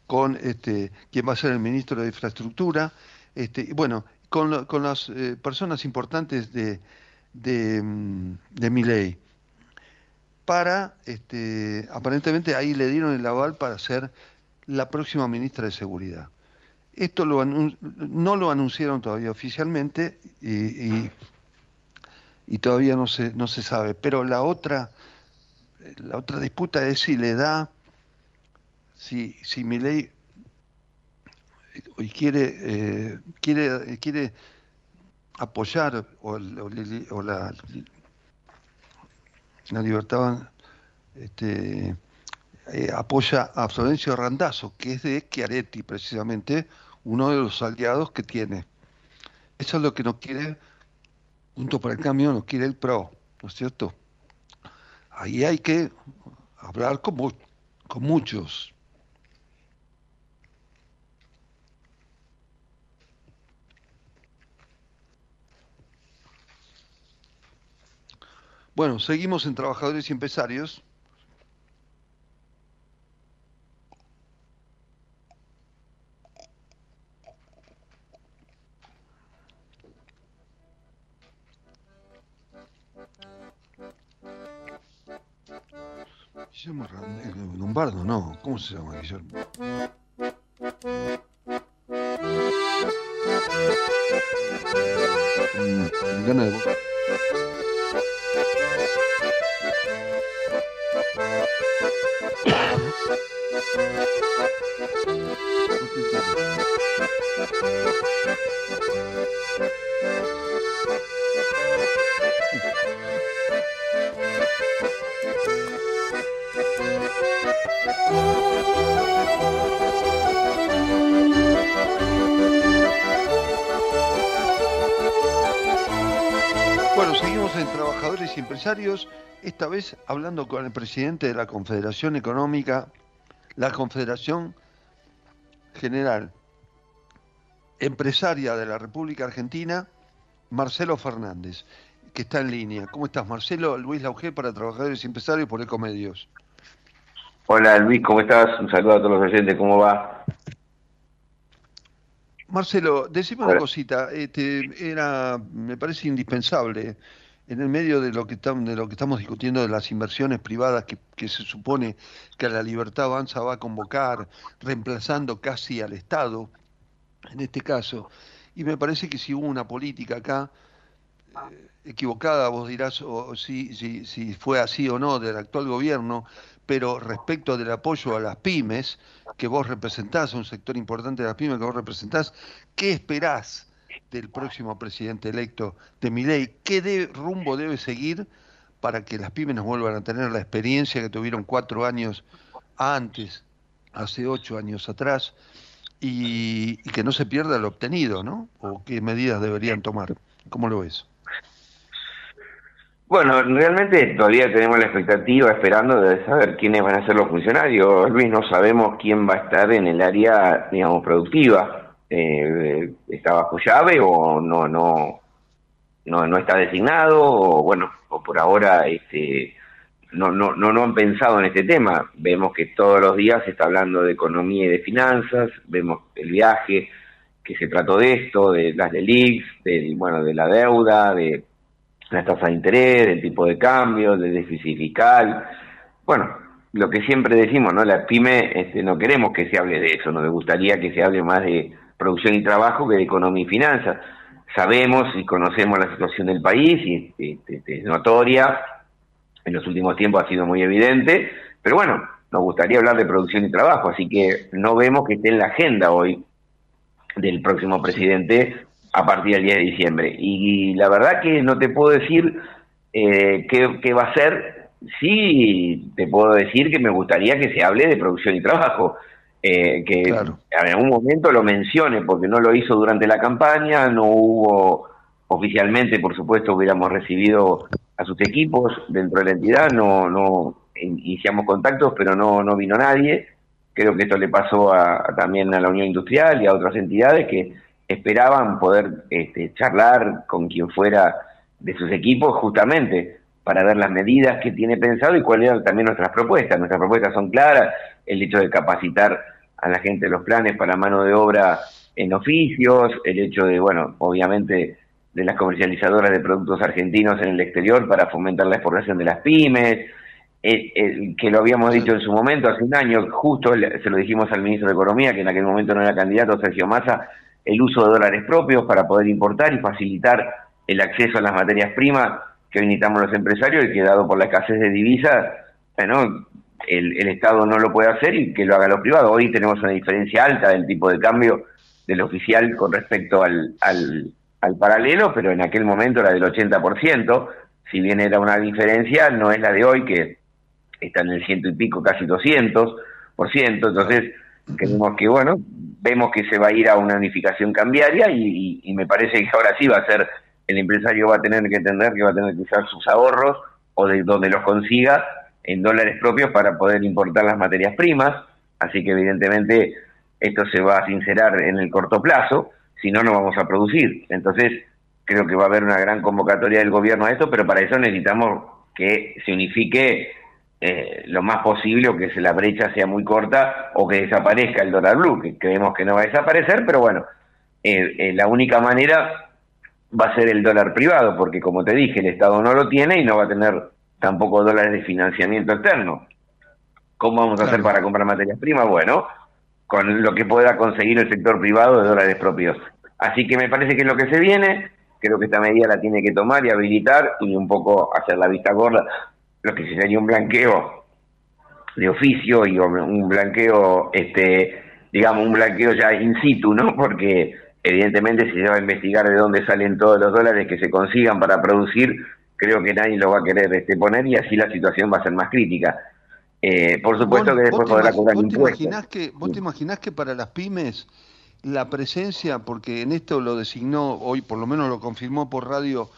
con este, quien va a ser el ministro de Infraestructura, este, bueno, con, con las personas importantes de, de, mm, de para, este, aparentemente ahí le dieron el aval para ser la próxima ministra de Seguridad. Esto no lo anunciaron todavía oficialmente y, todavía no se, no se sabe, pero la otra, la otra disputa es si le da, si, si ley y quiere, eh, quiere, quiere apoyar o, la, la libertad este, eh, apoya a Florencio Randazzo, que es de Chiaretti precisamente, uno de los aliados que tiene. Eso es lo que no quiere, junto para el cambio, no quiere el PRO, ¿no es cierto? Ahí hay que hablar con, con muchos. Bueno, seguimos en Trabajadores y Empresarios. Guillermo Lombardo, no. ¿Cómo se llama Guillermo? Mm, gana. Bueno, seguimos en Trabajadores y Empresarios, esta vez hablando con el presidente de la Confederación Económica, la Confederación General Empresaria de la República Argentina, Marcelo Fernández, que está en línea. ¿Cómo estás, Marcelo? Luis Lauge para Trabajadores y Empresarios por Ecomedios. Hola, Luis, ¿cómo estás? Un saludo a todos los oyentes, ¿cómo va? Marcelo, decime una cosita, este, era, me parece indispensable en el medio de lo que estamos, discutiendo de las inversiones privadas que, que, se supone que la Libertad Avanza va a convocar, reemplazando casi al Estado, en este caso, y me parece que si hubo una política acá eh, equivocada, vos dirás o, si, si, si fue así o no del actual gobierno, pero respecto del apoyo a las pymes, que vos representás, un sector importante de las pymes que vos representás, ¿qué esperás del próximo presidente electo de Miley? ¿Qué rumbo debe seguir para que las pymes nos vuelvan a tener la experiencia que tuvieron cuatro años antes, hace ocho años atrás, y, y que no se pierda lo obtenido, ¿no? ¿O qué medidas deberían tomar? ¿Cómo lo ves? Bueno, realmente todavía tenemos la expectativa esperando de saber quiénes van a ser los funcionarios. Luis, no sabemos quién va a estar en el área, digamos, productiva. Eh, ¿Está bajo llave o no, no, no, no está designado? O bueno, o por ahora este, no, no, no, no han pensado en este tema. Vemos que todos los días se está hablando de economía y de finanzas, vemos el viaje que se trató de esto, de las del de, bueno, de la deuda, de la tasa de interés, del tipo de cambio, del déficit fiscal. Bueno, lo que siempre decimos, ¿no? La pyme este, no queremos que se hable de eso, nos gustaría que se hable más de producción y trabajo que de economía y finanzas. Sabemos y conocemos la situación del país y este, es notoria, en los últimos tiempos ha sido muy evidente, pero bueno, nos gustaría hablar de producción y trabajo, así que no vemos que esté en la agenda hoy del próximo presidente a partir del 10 de diciembre. Y, la verdad que no te puedo decir eh, qué, va a ser, sí te puedo decir que me gustaría que se hable de producción y trabajo. Eh, que en algún momento lo mencione, porque no lo hizo durante la campaña, no hubo oficialmente, por supuesto, hubiéramos recibido a sus equipos dentro de la entidad, no, no iniciamos contactos, pero no, no vino nadie. Creo que esto le pasó a, también a la Unión Industrial y a otras entidades que esperaban poder este, charlar con quien fuera de sus equipos justamente para ver las medidas que tiene pensado y cuáles eran también nuestras propuestas. Nuestras propuestas son claras, el hecho de capacitar a la gente los planes para mano de obra en oficios, el hecho de, bueno, obviamente de las comercializadoras de productos argentinos en el exterior para fomentar la exportación de las pymes, que lo habíamos dicho en su momento, hace un año, justo se lo dijimos al ministro de Economía, que en aquel momento no era candidato, Sergio Massa, el uso de dólares propios para poder importar y facilitar el acceso a las materias primas que necesitamos los empresarios y que dado por la escasez de divisas, bueno, el, Estado no lo puede hacer y que lo haga lo privado. Hoy tenemos una diferencia alta del tipo de cambio del oficial con respecto al, al, al paralelo, pero en aquel momento era del 80%, si bien era una diferencia, no es la de hoy, que está en el ciento y pico, casi 200%, entonces creemos que, bueno, vemos que se va a ir a una unificación cambiaria y, me parece que ahora sí va a ser, el empresario va a tener que entender que va a tener que usar sus ahorros o de donde los consiga en dólares propios para poder importar las materias primas, así que evidentemente esto se va a sincerar en el corto plazo, si no, no vamos a producir. Entonces, creo que va a haber una gran convocatoria del gobierno a esto, pero para eso necesitamos que se unifique eh, lo más posible o que la brecha sea muy corta o que desaparezca el dólar blue, que creemos que no va a desaparecer, pero bueno, eh, eh, la única manera va a ser el dólar privado, porque como te dije, el Estado no lo tiene y no va a tener tampoco dólares de financiamiento externo. ¿Cómo vamos a hacer para comprar materias primas? Bueno, con lo que pueda conseguir el sector privado de dólares propios. Así que me parece que es lo que se viene, creo que esta medida la tiene que tomar y habilitar y un poco hacer la vista gorda lo que sería un blanqueo de oficio y un blanqueo, este, digamos, un blanqueo ya in situ, ¿no? Porque evidentemente si se va a investigar de dónde salen todos los dólares que se consigan para producir, creo que nadie lo va a querer este, poner y así la situación va a ser más crítica. Eh, por supuesto que después podrá cobrar ¿vos te que ¿Vos te imaginás que para las pymes la presencia, porque en esto lo designó, hoy por lo menos lo confirmó por radio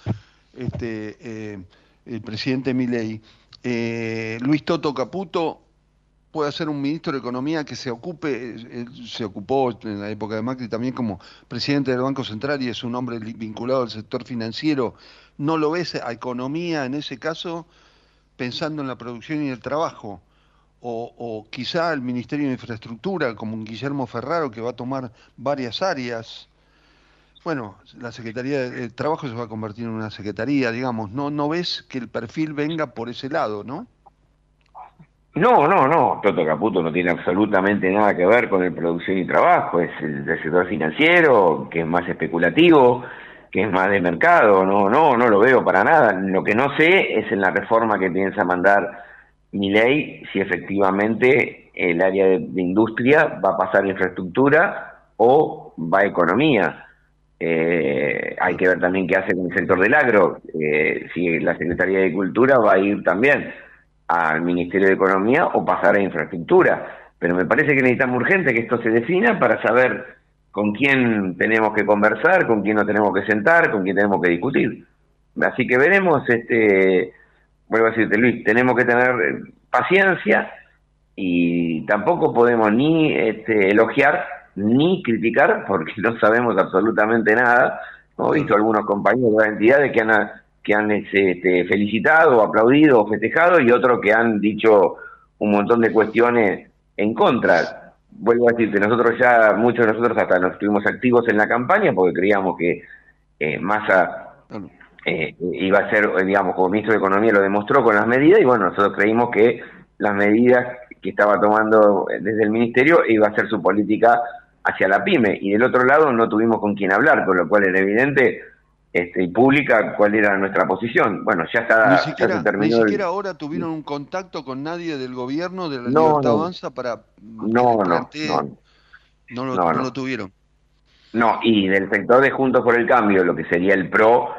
este, eh, el presidente Milei, eh, Luis Toto Caputo puede ser un ministro de Economía que se ocupe, se ocupó en la época de Macri también como presidente del Banco Central y es un hombre vinculado al sector financiero. ¿No lo ves a economía en ese caso pensando en la producción y el trabajo? O, quizá el Ministerio de Infraestructura, como un Guillermo Ferraro, que va a tomar varias áreas. Bueno, la Secretaría de Trabajo se va a convertir en una secretaría, digamos. ¿No, no ves que el perfil venga por ese lado, no? No, no, no. Toto Caputo no tiene absolutamente nada que ver con el producción y trabajo. Es el del sector financiero, que es más especulativo, que es más de mercado. No, no, no lo veo para nada. Lo que no sé es en la reforma que piensa mandar mi ley si efectivamente el área de, industria va a pasar a infraestructura o va a economía eh, hay que ver también qué hace con el sector del agro, eh, si la Secretaría de Cultura va a ir también al Ministerio de Economía o pasar a infraestructura. Pero me parece que necesitamos urgente que esto se defina para saber con quién tenemos que conversar, con quién no tenemos que sentar, con quién tenemos que discutir. Así que veremos, este, vuelvo a decirte Luis, tenemos que tener paciencia y tampoco podemos ni este, elogiar ni criticar porque no sabemos absolutamente nada. Hemos visto algunos compañeros de entidades que han, que han este, felicitado, aplaudido, festejado y otros que han dicho un montón de cuestiones en contra. Vuelvo a decirte, nosotros ya, muchos de nosotros hasta nos estuvimos activos en la campaña porque creíamos que eh, Massa eh, iba a ser, digamos, como ministro de Economía lo demostró con las medidas y bueno, nosotros creímos que las medidas que estaba tomando desde el ministerio iba a ser su política hacia la pyme. Y del otro lado no tuvimos con quién hablar, con lo cual era evidente este, y pública cuál era nuestra posición. Bueno, ya está. Ni siquiera, ni siquiera ahora tuvieron un contacto con nadie del gobierno de la Libertad Avanza para. No, no, no, no, lo, no, lo tuvieron. No, y del sector de Juntos por el Cambio, lo que sería el PRO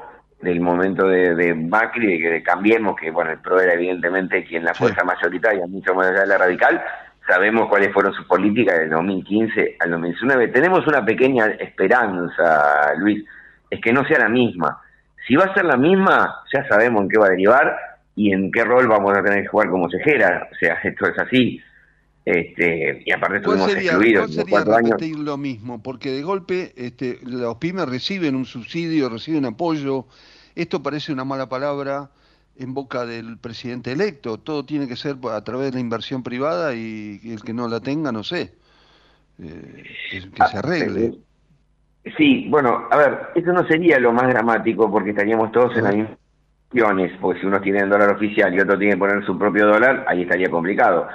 del momento de, de Macri, de que cambiemos, que bueno, el PRO era evidentemente quien la fuerza mayoritaria, mucho más allá de la radical, sabemos cuáles fueron sus políticas del 2015 al 2019. Tenemos una pequeña esperanza, Luis, es que no sea la misma. Si va a ser la misma, ya sabemos en qué va a derivar y en qué rol vamos a tener que jugar como cejera. O sea, esto es así. Este, y aparte estuvimos sería, excluidos ¿cuál cuatro años. lo mismo, porque de golpe este, los pymes reciben un subsidio, reciben apoyo. Esto parece una mala palabra en boca del presidente electo. Todo tiene que ser a través de la inversión privada y el que no la tenga, no sé, eh, que, se arregle. Sí, bueno, a ver, eso no sería lo más dramático porque estaríamos todos en las mismas porque si uno tiene el dólar oficial y otro tiene que poner su propio dólar, ahí estaría complicado.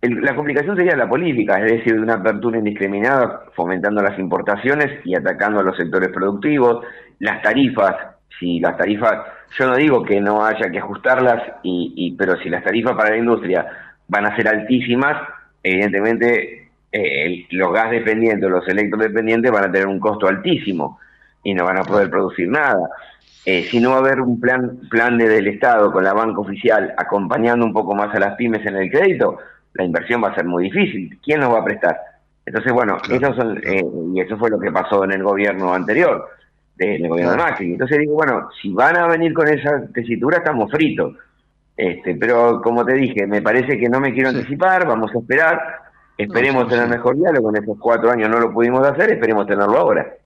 la complicación sería la política, es decir, de una apertura indiscriminada, fomentando las importaciones y atacando a los sectores productivos, las tarifas, si las tarifas yo no digo que no haya que ajustarlas, y, pero si las tarifas para la industria van a ser altísimas, evidentemente eh, los gas dependientes, los electrodependientes van a tener un costo altísimo y no van a poder producir nada. Eh, si no va a haber un plan, plan del Estado con la banca oficial acompañando un poco más a las pymes en el crédito, la inversión va a ser muy difícil. ¿Quién nos va a prestar? Entonces, bueno, eso son, eh, y eso fue lo que pasó en el gobierno anterior, del gobierno de Macri. Entonces digo, bueno, si van a venir con esa tesitura, estamos fritos. Este, pero como te dije, me parece que no me quiero anticipar, vamos a esperar, esperemos tener mejor diálogo, en esos cuatro años no lo pudimos hacer, esperemos tenerlo ahora.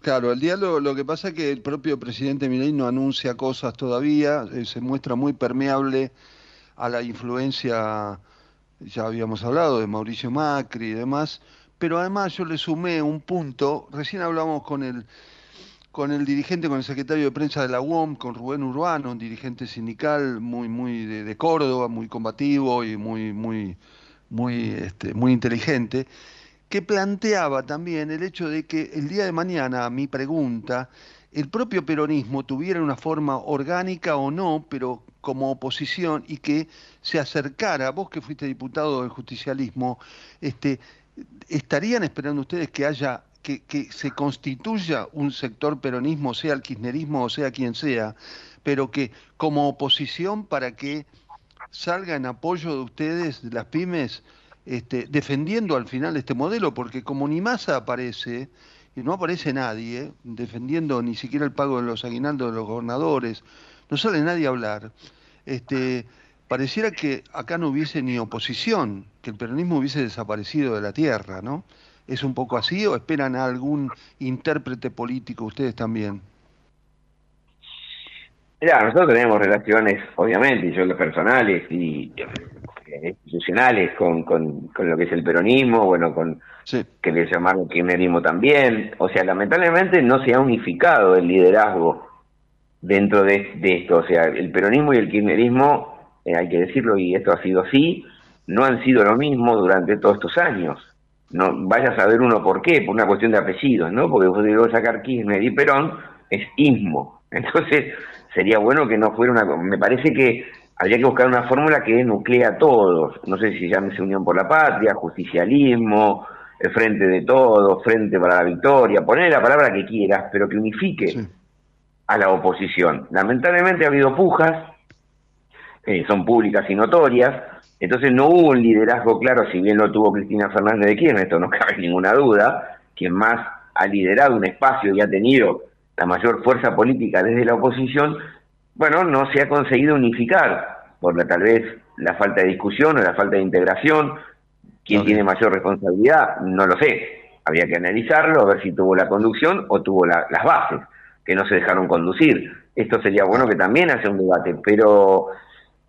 Claro, el diálogo, lo que pasa es que el propio presidente Milei no anuncia cosas todavía, eh, se muestra muy permeable a la influencia, ya habíamos hablado, de Mauricio Macri y demás, pero además yo le sumé un punto, recién hablamos con el, con el dirigente, con el secretario de prensa de la UOM, con Rubén Urbano, un dirigente sindical muy, muy de, de Córdoba, muy combativo y muy, muy, muy, este, muy inteligente que planteaba también el hecho de que el día de mañana, a mi pregunta, el propio peronismo tuviera una forma orgánica o no, pero como oposición y que se acercara, vos que fuiste diputado del justicialismo, este, ¿estarían esperando ustedes que haya, que, que se constituya un sector peronismo, sea el kirchnerismo o sea quien sea, pero que como oposición para que salga en apoyo de ustedes, de las pymes, este, defendiendo al final este modelo, porque como ni masa aparece, y no aparece nadie defendiendo ni siquiera el pago de los aguinaldos de los gobernadores, no sale nadie a hablar, este, pareciera que acá no hubiese ni oposición, que el peronismo hubiese desaparecido de la tierra, ¿no? ¿Es un poco así o esperan a algún intérprete político ustedes también? Mira, nosotros tenemos relaciones, obviamente, y yo los personales y institucionales con, con, lo que es el peronismo, bueno, con que le llamaron kirchnerismo también. O sea, lamentablemente no se ha unificado el liderazgo dentro de, esto. O sea, el peronismo y el kirchnerismo, eh, hay que decirlo, y esto ha sido así, no han sido lo mismo durante todos estos años. No vaya a saber uno por qué, por una cuestión de apellidos, ¿no? Porque vos digo sacar Kirchner y Perón es ismo. Entonces, sería bueno que no fuera una... Me parece que habría que buscar una fórmula que nuclea a todos. No sé si llámese Unión por la Patria, justicialismo, el Frente de Todos, Frente para la Victoria, poner la palabra que quieras, pero que unifique a la oposición. Lamentablemente ha habido pujas, eh, son públicas y notorias, entonces no hubo un liderazgo claro, si bien lo tuvo Cristina Fernández de Kirchner, esto no cabe ninguna duda, quien más ha liderado un espacio y ha tenido la mayor fuerza política desde la oposición, bueno, no se ha conseguido unificar por la, tal vez la falta de discusión o la falta de integración. ¿Quién tiene mayor responsabilidad? No lo sé. Había que analizarlo, a ver si tuvo la conducción o tuvo las bases, que no se dejaron conducir. Esto sería bueno que también hace un debate, pero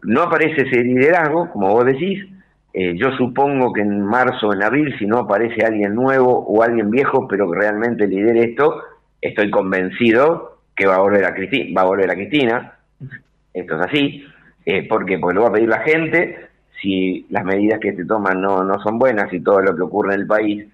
no aparece ese liderazgo, como vos decís. Eh, yo supongo que en marzo, en abril, si no aparece alguien nuevo o alguien viejo, pero que realmente lidere esto, estoy convencido que va a volver a Cristina, va a volver a Cristina, esto es así, eh, ¿por? Porque lo va a pedir la gente, si las medidas que se toman no, no son buenas y todo lo que ocurre en el país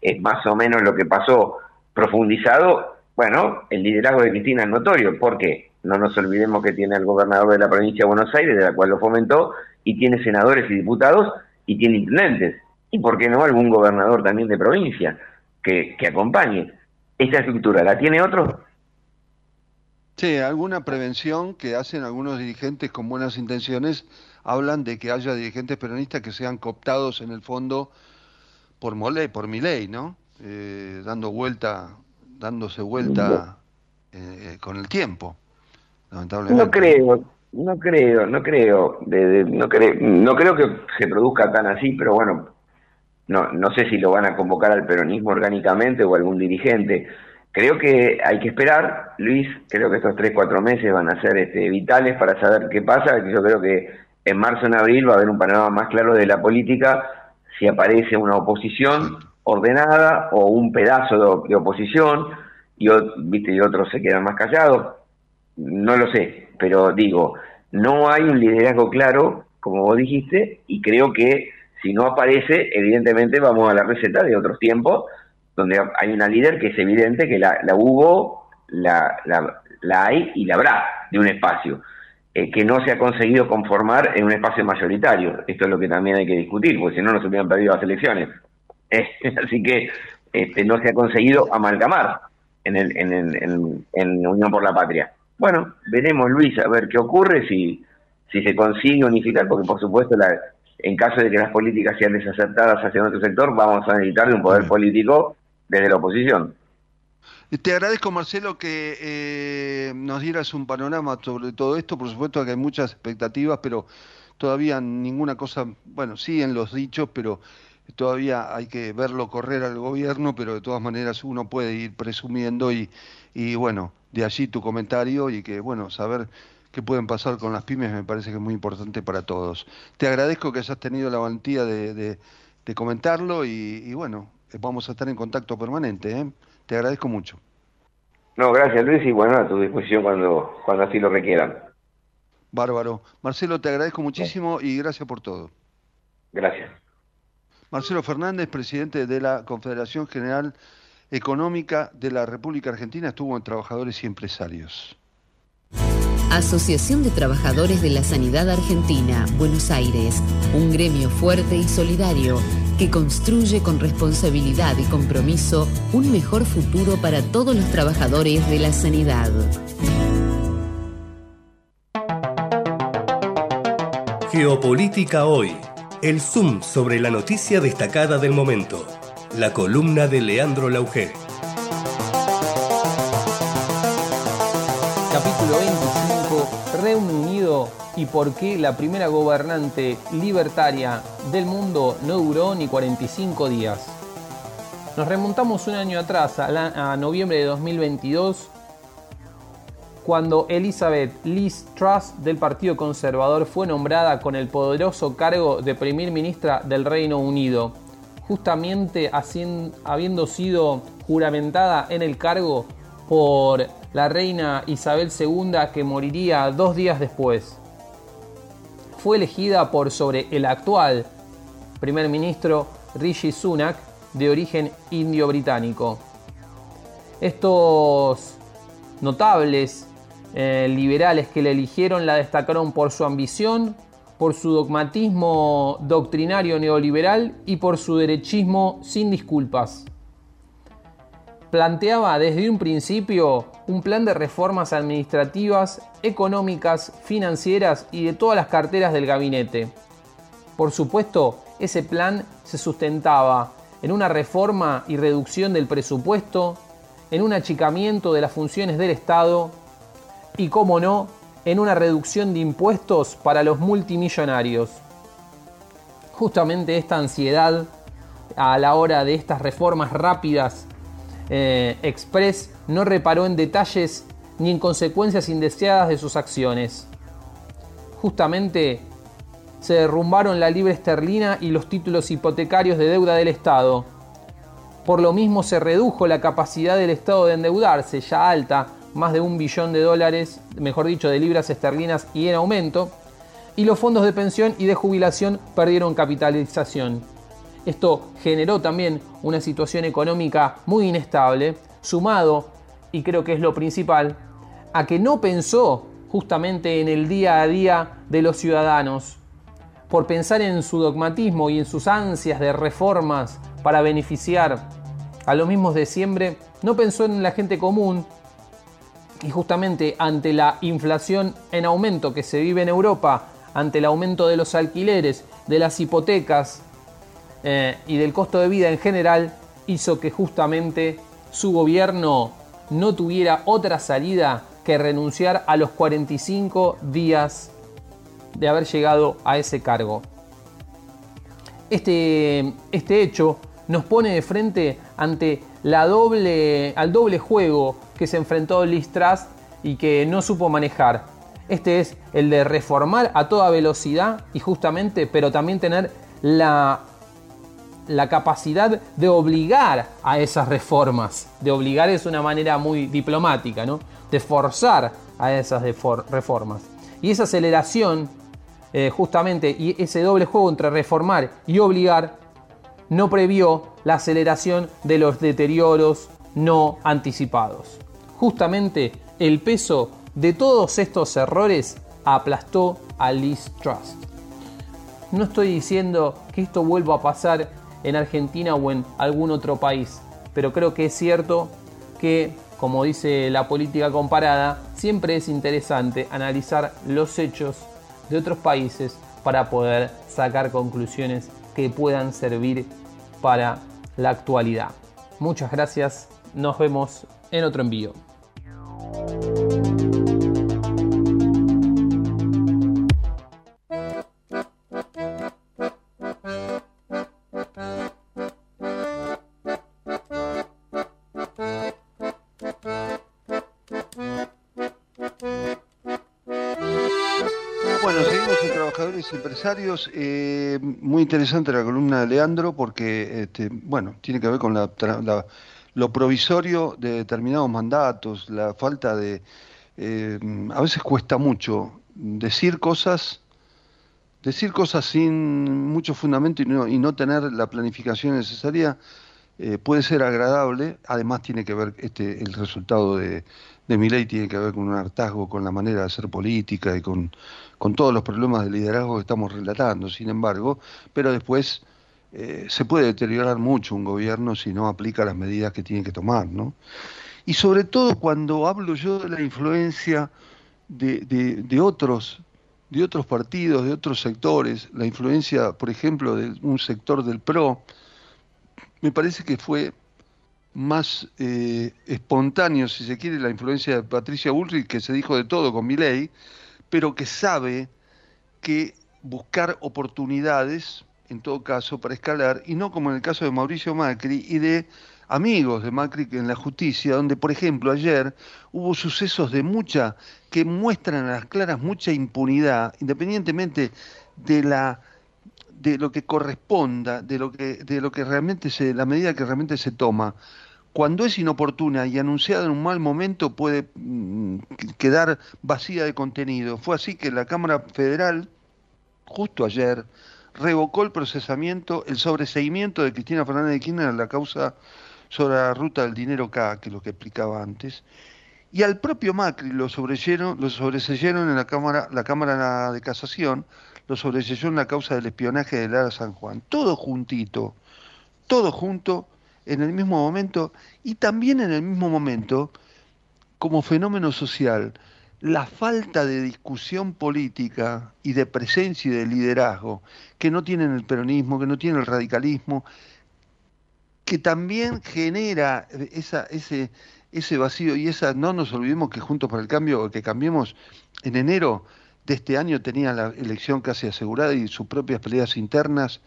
es más o menos lo que pasó profundizado, bueno, el liderazgo de Cristina es notorio, ¿por qué? No nos olvidemos que tiene el gobernador de la provincia de Buenos Aires, de la cual lo fomentó, y tiene senadores y diputados, y tiene intendentes. ¿Y por qué no algún gobernador también de provincia que, que acompañe? Esta estructura la tiene otro, Sí, alguna prevención que hacen algunos dirigentes con buenas intenciones hablan de que haya dirigentes peronistas que sean cooptados en el fondo por Moley, por mi ley, ¿no? Eh, dando vuelta, dándose vuelta eh, con el tiempo, lamentablemente. No creo, no creo, no creo, no creo, no creo que se produzca tan así, pero bueno, no, no sé si lo van a convocar al peronismo orgánicamente o algún dirigente Creo que hay que esperar, Luis, creo que estos tres, cuatro meses van a ser este, vitales para saber qué pasa. Yo creo que en marzo, en abril va a haber un panorama más claro de la política, si aparece una oposición ordenada o un pedazo de, oposición y, y otros se quedan más callados. No lo sé, pero digo, no hay un liderazgo claro, como vos dijiste, y creo que si no aparece, evidentemente vamos a la receta de otros tiempos donde hay una líder que es evidente que la, hubo, la, la, hay y la habrá de un espacio. eh, que no se ha conseguido conformar en un espacio mayoritario. Esto es lo que también hay que discutir, porque si no, no se hubieran perdido las elecciones. así que este, no se ha conseguido amalgamar en, el, en, en, en, Unión por la Patria. Bueno, veremos, Luis, a ver qué ocurre si se consigue unificar, porque por supuesto, la, en caso de que las políticas sean desacertadas hacia nuestro sector, vamos a necesitar de un poder político desde la oposición. Te agradezco, Marcelo, que eh, nos dieras un panorama sobre todo esto. Por supuesto que hay muchas expectativas, pero todavía ninguna cosa, bueno, sí en los dichos, pero todavía hay que verlo correr al gobierno, pero de todas maneras uno puede ir presumiendo y, y bueno, de allí tu comentario y que, bueno, saber qué pueden pasar con las pymes me parece que es muy importante para todos. Te agradezco que hayas tenido la valentía de, de, comentarlo y, y, bueno, vamos a estar en contacto permanente. ¿eh? Te agradezco mucho. No, gracias Luis y bueno, a tu disposición cuando, cuando así lo requieran. Bárbaro. Marcelo, te agradezco muchísimo y gracias por todo. Gracias. Marcelo Fernández, presidente de la Confederación General Económica de la República Argentina, estuvo en Trabajadores y Empresarios. Asociación de Trabajadores de la Sanidad Argentina, Buenos Aires, un gremio fuerte y solidario que construye con responsabilidad y compromiso un mejor futuro para todos los trabajadores de la sanidad. Geopolítica hoy. El zoom sobre la noticia destacada del momento. La columna de Leandro Lauge. Capítulo 25. Reino Unido y por qué la primera gobernante libertaria del mundo no duró ni 45 días. Nos remontamos un año atrás, a, noviembre de 2022, cuando Elizabeth Liz Truss del Partido Conservador fue nombrada con el poderoso cargo de Primer Ministra del Reino Unido, justamente habiendo sido juramentada en el cargo por la reina Isabel II que moriría dos días después fue elegida por sobre el actual primer ministro Rishi Sunak, de origen indio-británico. Estos notables eh, liberales que la eligieron la destacaron por su ambición, por su dogmatismo doctrinario neoliberal y por su derechismo sin disculpas planteaba desde un principio un plan de reformas administrativas, económicas, financieras y de todas las carteras del gabinete. Por supuesto, ese plan se sustentaba en una reforma y reducción del presupuesto, en un achicamiento de las funciones del Estado y, como no, en una reducción de impuestos para los multimillonarios. Justamente esta ansiedad a la hora de estas reformas rápidas eh, Express no reparó en detalles ni en consecuencias indeseadas de sus acciones. Justamente se derrumbaron la libre esterlina y los títulos hipotecarios de deuda del Estado. Por lo mismo se redujo la capacidad del Estado de endeudarse, ya alta, más de un billón de dólares, mejor dicho, de libras esterlinas y en aumento, y los fondos de pensión y de jubilación perdieron capitalización. Esto generó también una situación económica muy inestable, sumado, y creo que es lo principal, a que no pensó justamente en el día a día de los ciudadanos. Por pensar en su dogmatismo y en sus ansias de reformas para beneficiar a los mismos de siempre, no pensó en la gente común y justamente ante la inflación en aumento que se vive en Europa, ante el aumento de los alquileres, de las hipotecas, eh, y del costo de vida en general hizo que justamente su gobierno no tuviera otra salida que renunciar a los 45 días de haber llegado a ese cargo. Este, este hecho nos pone de frente ante la doble, al doble juego que se enfrentó Liz y que no supo manejar. Este es el de reformar a toda velocidad y justamente, pero también tener la la capacidad de obligar a esas reformas. De obligar es una manera muy diplomática, ¿no? De forzar a esas reformas. Y esa aceleración, eh, justamente, y ese doble juego entre reformar y obligar, no previó la aceleración de los deterioros no anticipados. Justamente el peso de todos estos errores aplastó a Liz Trust. No estoy diciendo que esto vuelva a pasar en Argentina o en algún otro país, pero creo que es cierto que, como dice la política comparada, siempre es interesante analizar los hechos de otros países para poder sacar conclusiones que puedan servir para la actualidad. Muchas gracias, nos vemos en otro envío. Empresarios, eh, muy interesante la columna de Leandro porque, este, bueno, tiene que ver con lo provisorio de determinados mandatos, la falta de... Eh, a veces cuesta mucho decir cosas, decir cosas sin mucho fundamento y no, y no tener la planificación necesaria eh, puede ser agradable, además tiene que ver este, el resultado de, de mi ley tiene que ver con un hartazgo, con la manera de hacer política y con, todos los problemas de liderazgo que estamos relatando, sin embargo, pero después eh, se puede deteriorar mucho un gobierno si no aplica las medidas que tiene que tomar, ¿no? Y sobre todo cuando hablo yo de la influencia de, de otros de otros partidos, de otros sectores, la influencia, por ejemplo, de un sector del PRO, me parece que fue más eh, espontáneo, si se quiere, la influencia de Patricia Bullrich, que se dijo de todo con mi ley, pero que sabe que buscar oportunidades, en todo caso, para escalar, y no como en el caso de Mauricio Macri y de amigos de Macri en la justicia, donde, por ejemplo, ayer hubo sucesos de mucha, que muestran a las claras mucha impunidad, independientemente de la de lo que corresponda, de lo que, de lo que realmente se, la medida que realmente se toma, cuando es inoportuna y anunciada en un mal momento puede mm, quedar vacía de contenido. Fue así que la Cámara Federal, justo ayer, revocó el procesamiento, el sobreseimiento de Cristina Fernández de Kirchner en la causa sobre la ruta del dinero K, que es lo que explicaba antes, y al propio Macri lo lo sobreseyeron en la Cámara, la Cámara de Casación, lo sobreseyó en la causa del espionaje de Lara San Juan. Todo juntito, todo junto, en el mismo momento, y también en el mismo momento, como fenómeno social, la falta de discusión política y de presencia y de liderazgo que no tienen el peronismo, que no tiene el radicalismo, que también genera ese, ese vacío y esa, no nos olvidemos que Juntos para el Cambio, que cambiemos en enero, de este año tenía la elección casi asegurada y sus propias peleas internas,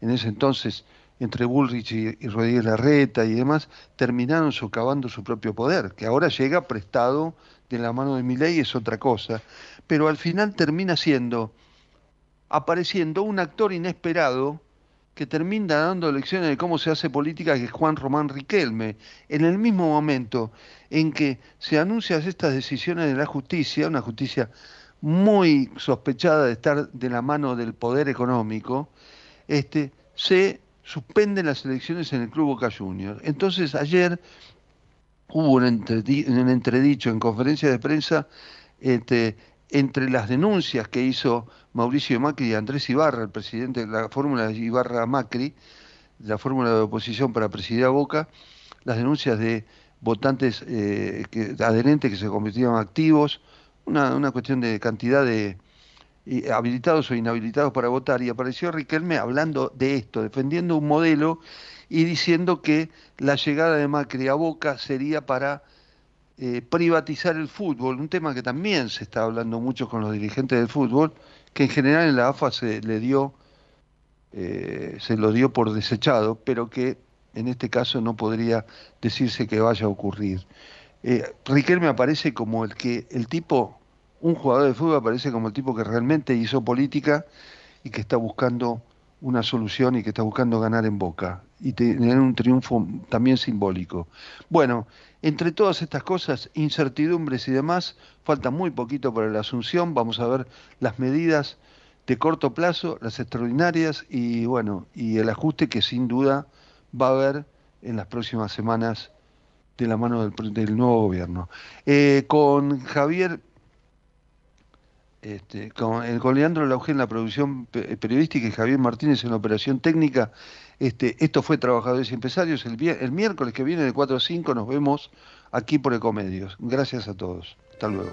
en ese entonces entre Bullrich y, Rodríguez Larreta y demás, terminaron socavando su propio poder, que ahora llega prestado de la mano de Milei, es otra cosa, pero al final termina siendo, apareciendo un actor inesperado que termina dando lecciones de cómo se hace política, que es Juan Román Riquelme, en el mismo momento en que se anuncian estas decisiones de la justicia, una justicia muy sospechada de estar de la mano del poder económico, este, se suspenden las elecciones en el Club Boca Juniors. Entonces ayer hubo un, entredicho en conferencia de prensa este, entre las denuncias que hizo Mauricio Macri y Andrés Ibarra, el presidente de la fórmula Ibarra Macri, la fórmula de oposición para presidir a Boca, las denuncias de votantes eh, que, adherentes que se convirtieron activos, una, cuestión de cantidad de habilitados o inhabilitados para votar y apareció Riquelme hablando de esto, defendiendo un modelo y diciendo que la llegada de Macri a Boca sería para eh, privatizar el fútbol, un tema que también se está hablando mucho con los dirigentes del fútbol, que en general en la AFA se le dio, eh, se lo dio por desechado, pero que en este caso no podría decirse que vaya a ocurrir eh, Riquelme aparece como el que el tipo, un jugador de fútbol aparece como el tipo que realmente hizo política y que está buscando una solución y que está buscando ganar en Boca y tener un triunfo también simbólico. Bueno, entre todas estas cosas, incertidumbres y demás, falta muy poquito para la asunción, vamos a ver las medidas de corto plazo, las extraordinarias y bueno, y el ajuste que sin duda va a haber en las próximas semanas de la mano del, nuevo gobierno. Eh, con Javier este, con, el, con Leandro Lauge en la producción periodística y Javier Martínez en la operación técnica. Este, esto fue Trabajadores y Empresarios. El, el miércoles que viene de 4 a 5 nos vemos aquí por Ecomedios. Gracias a todos. Hasta luego.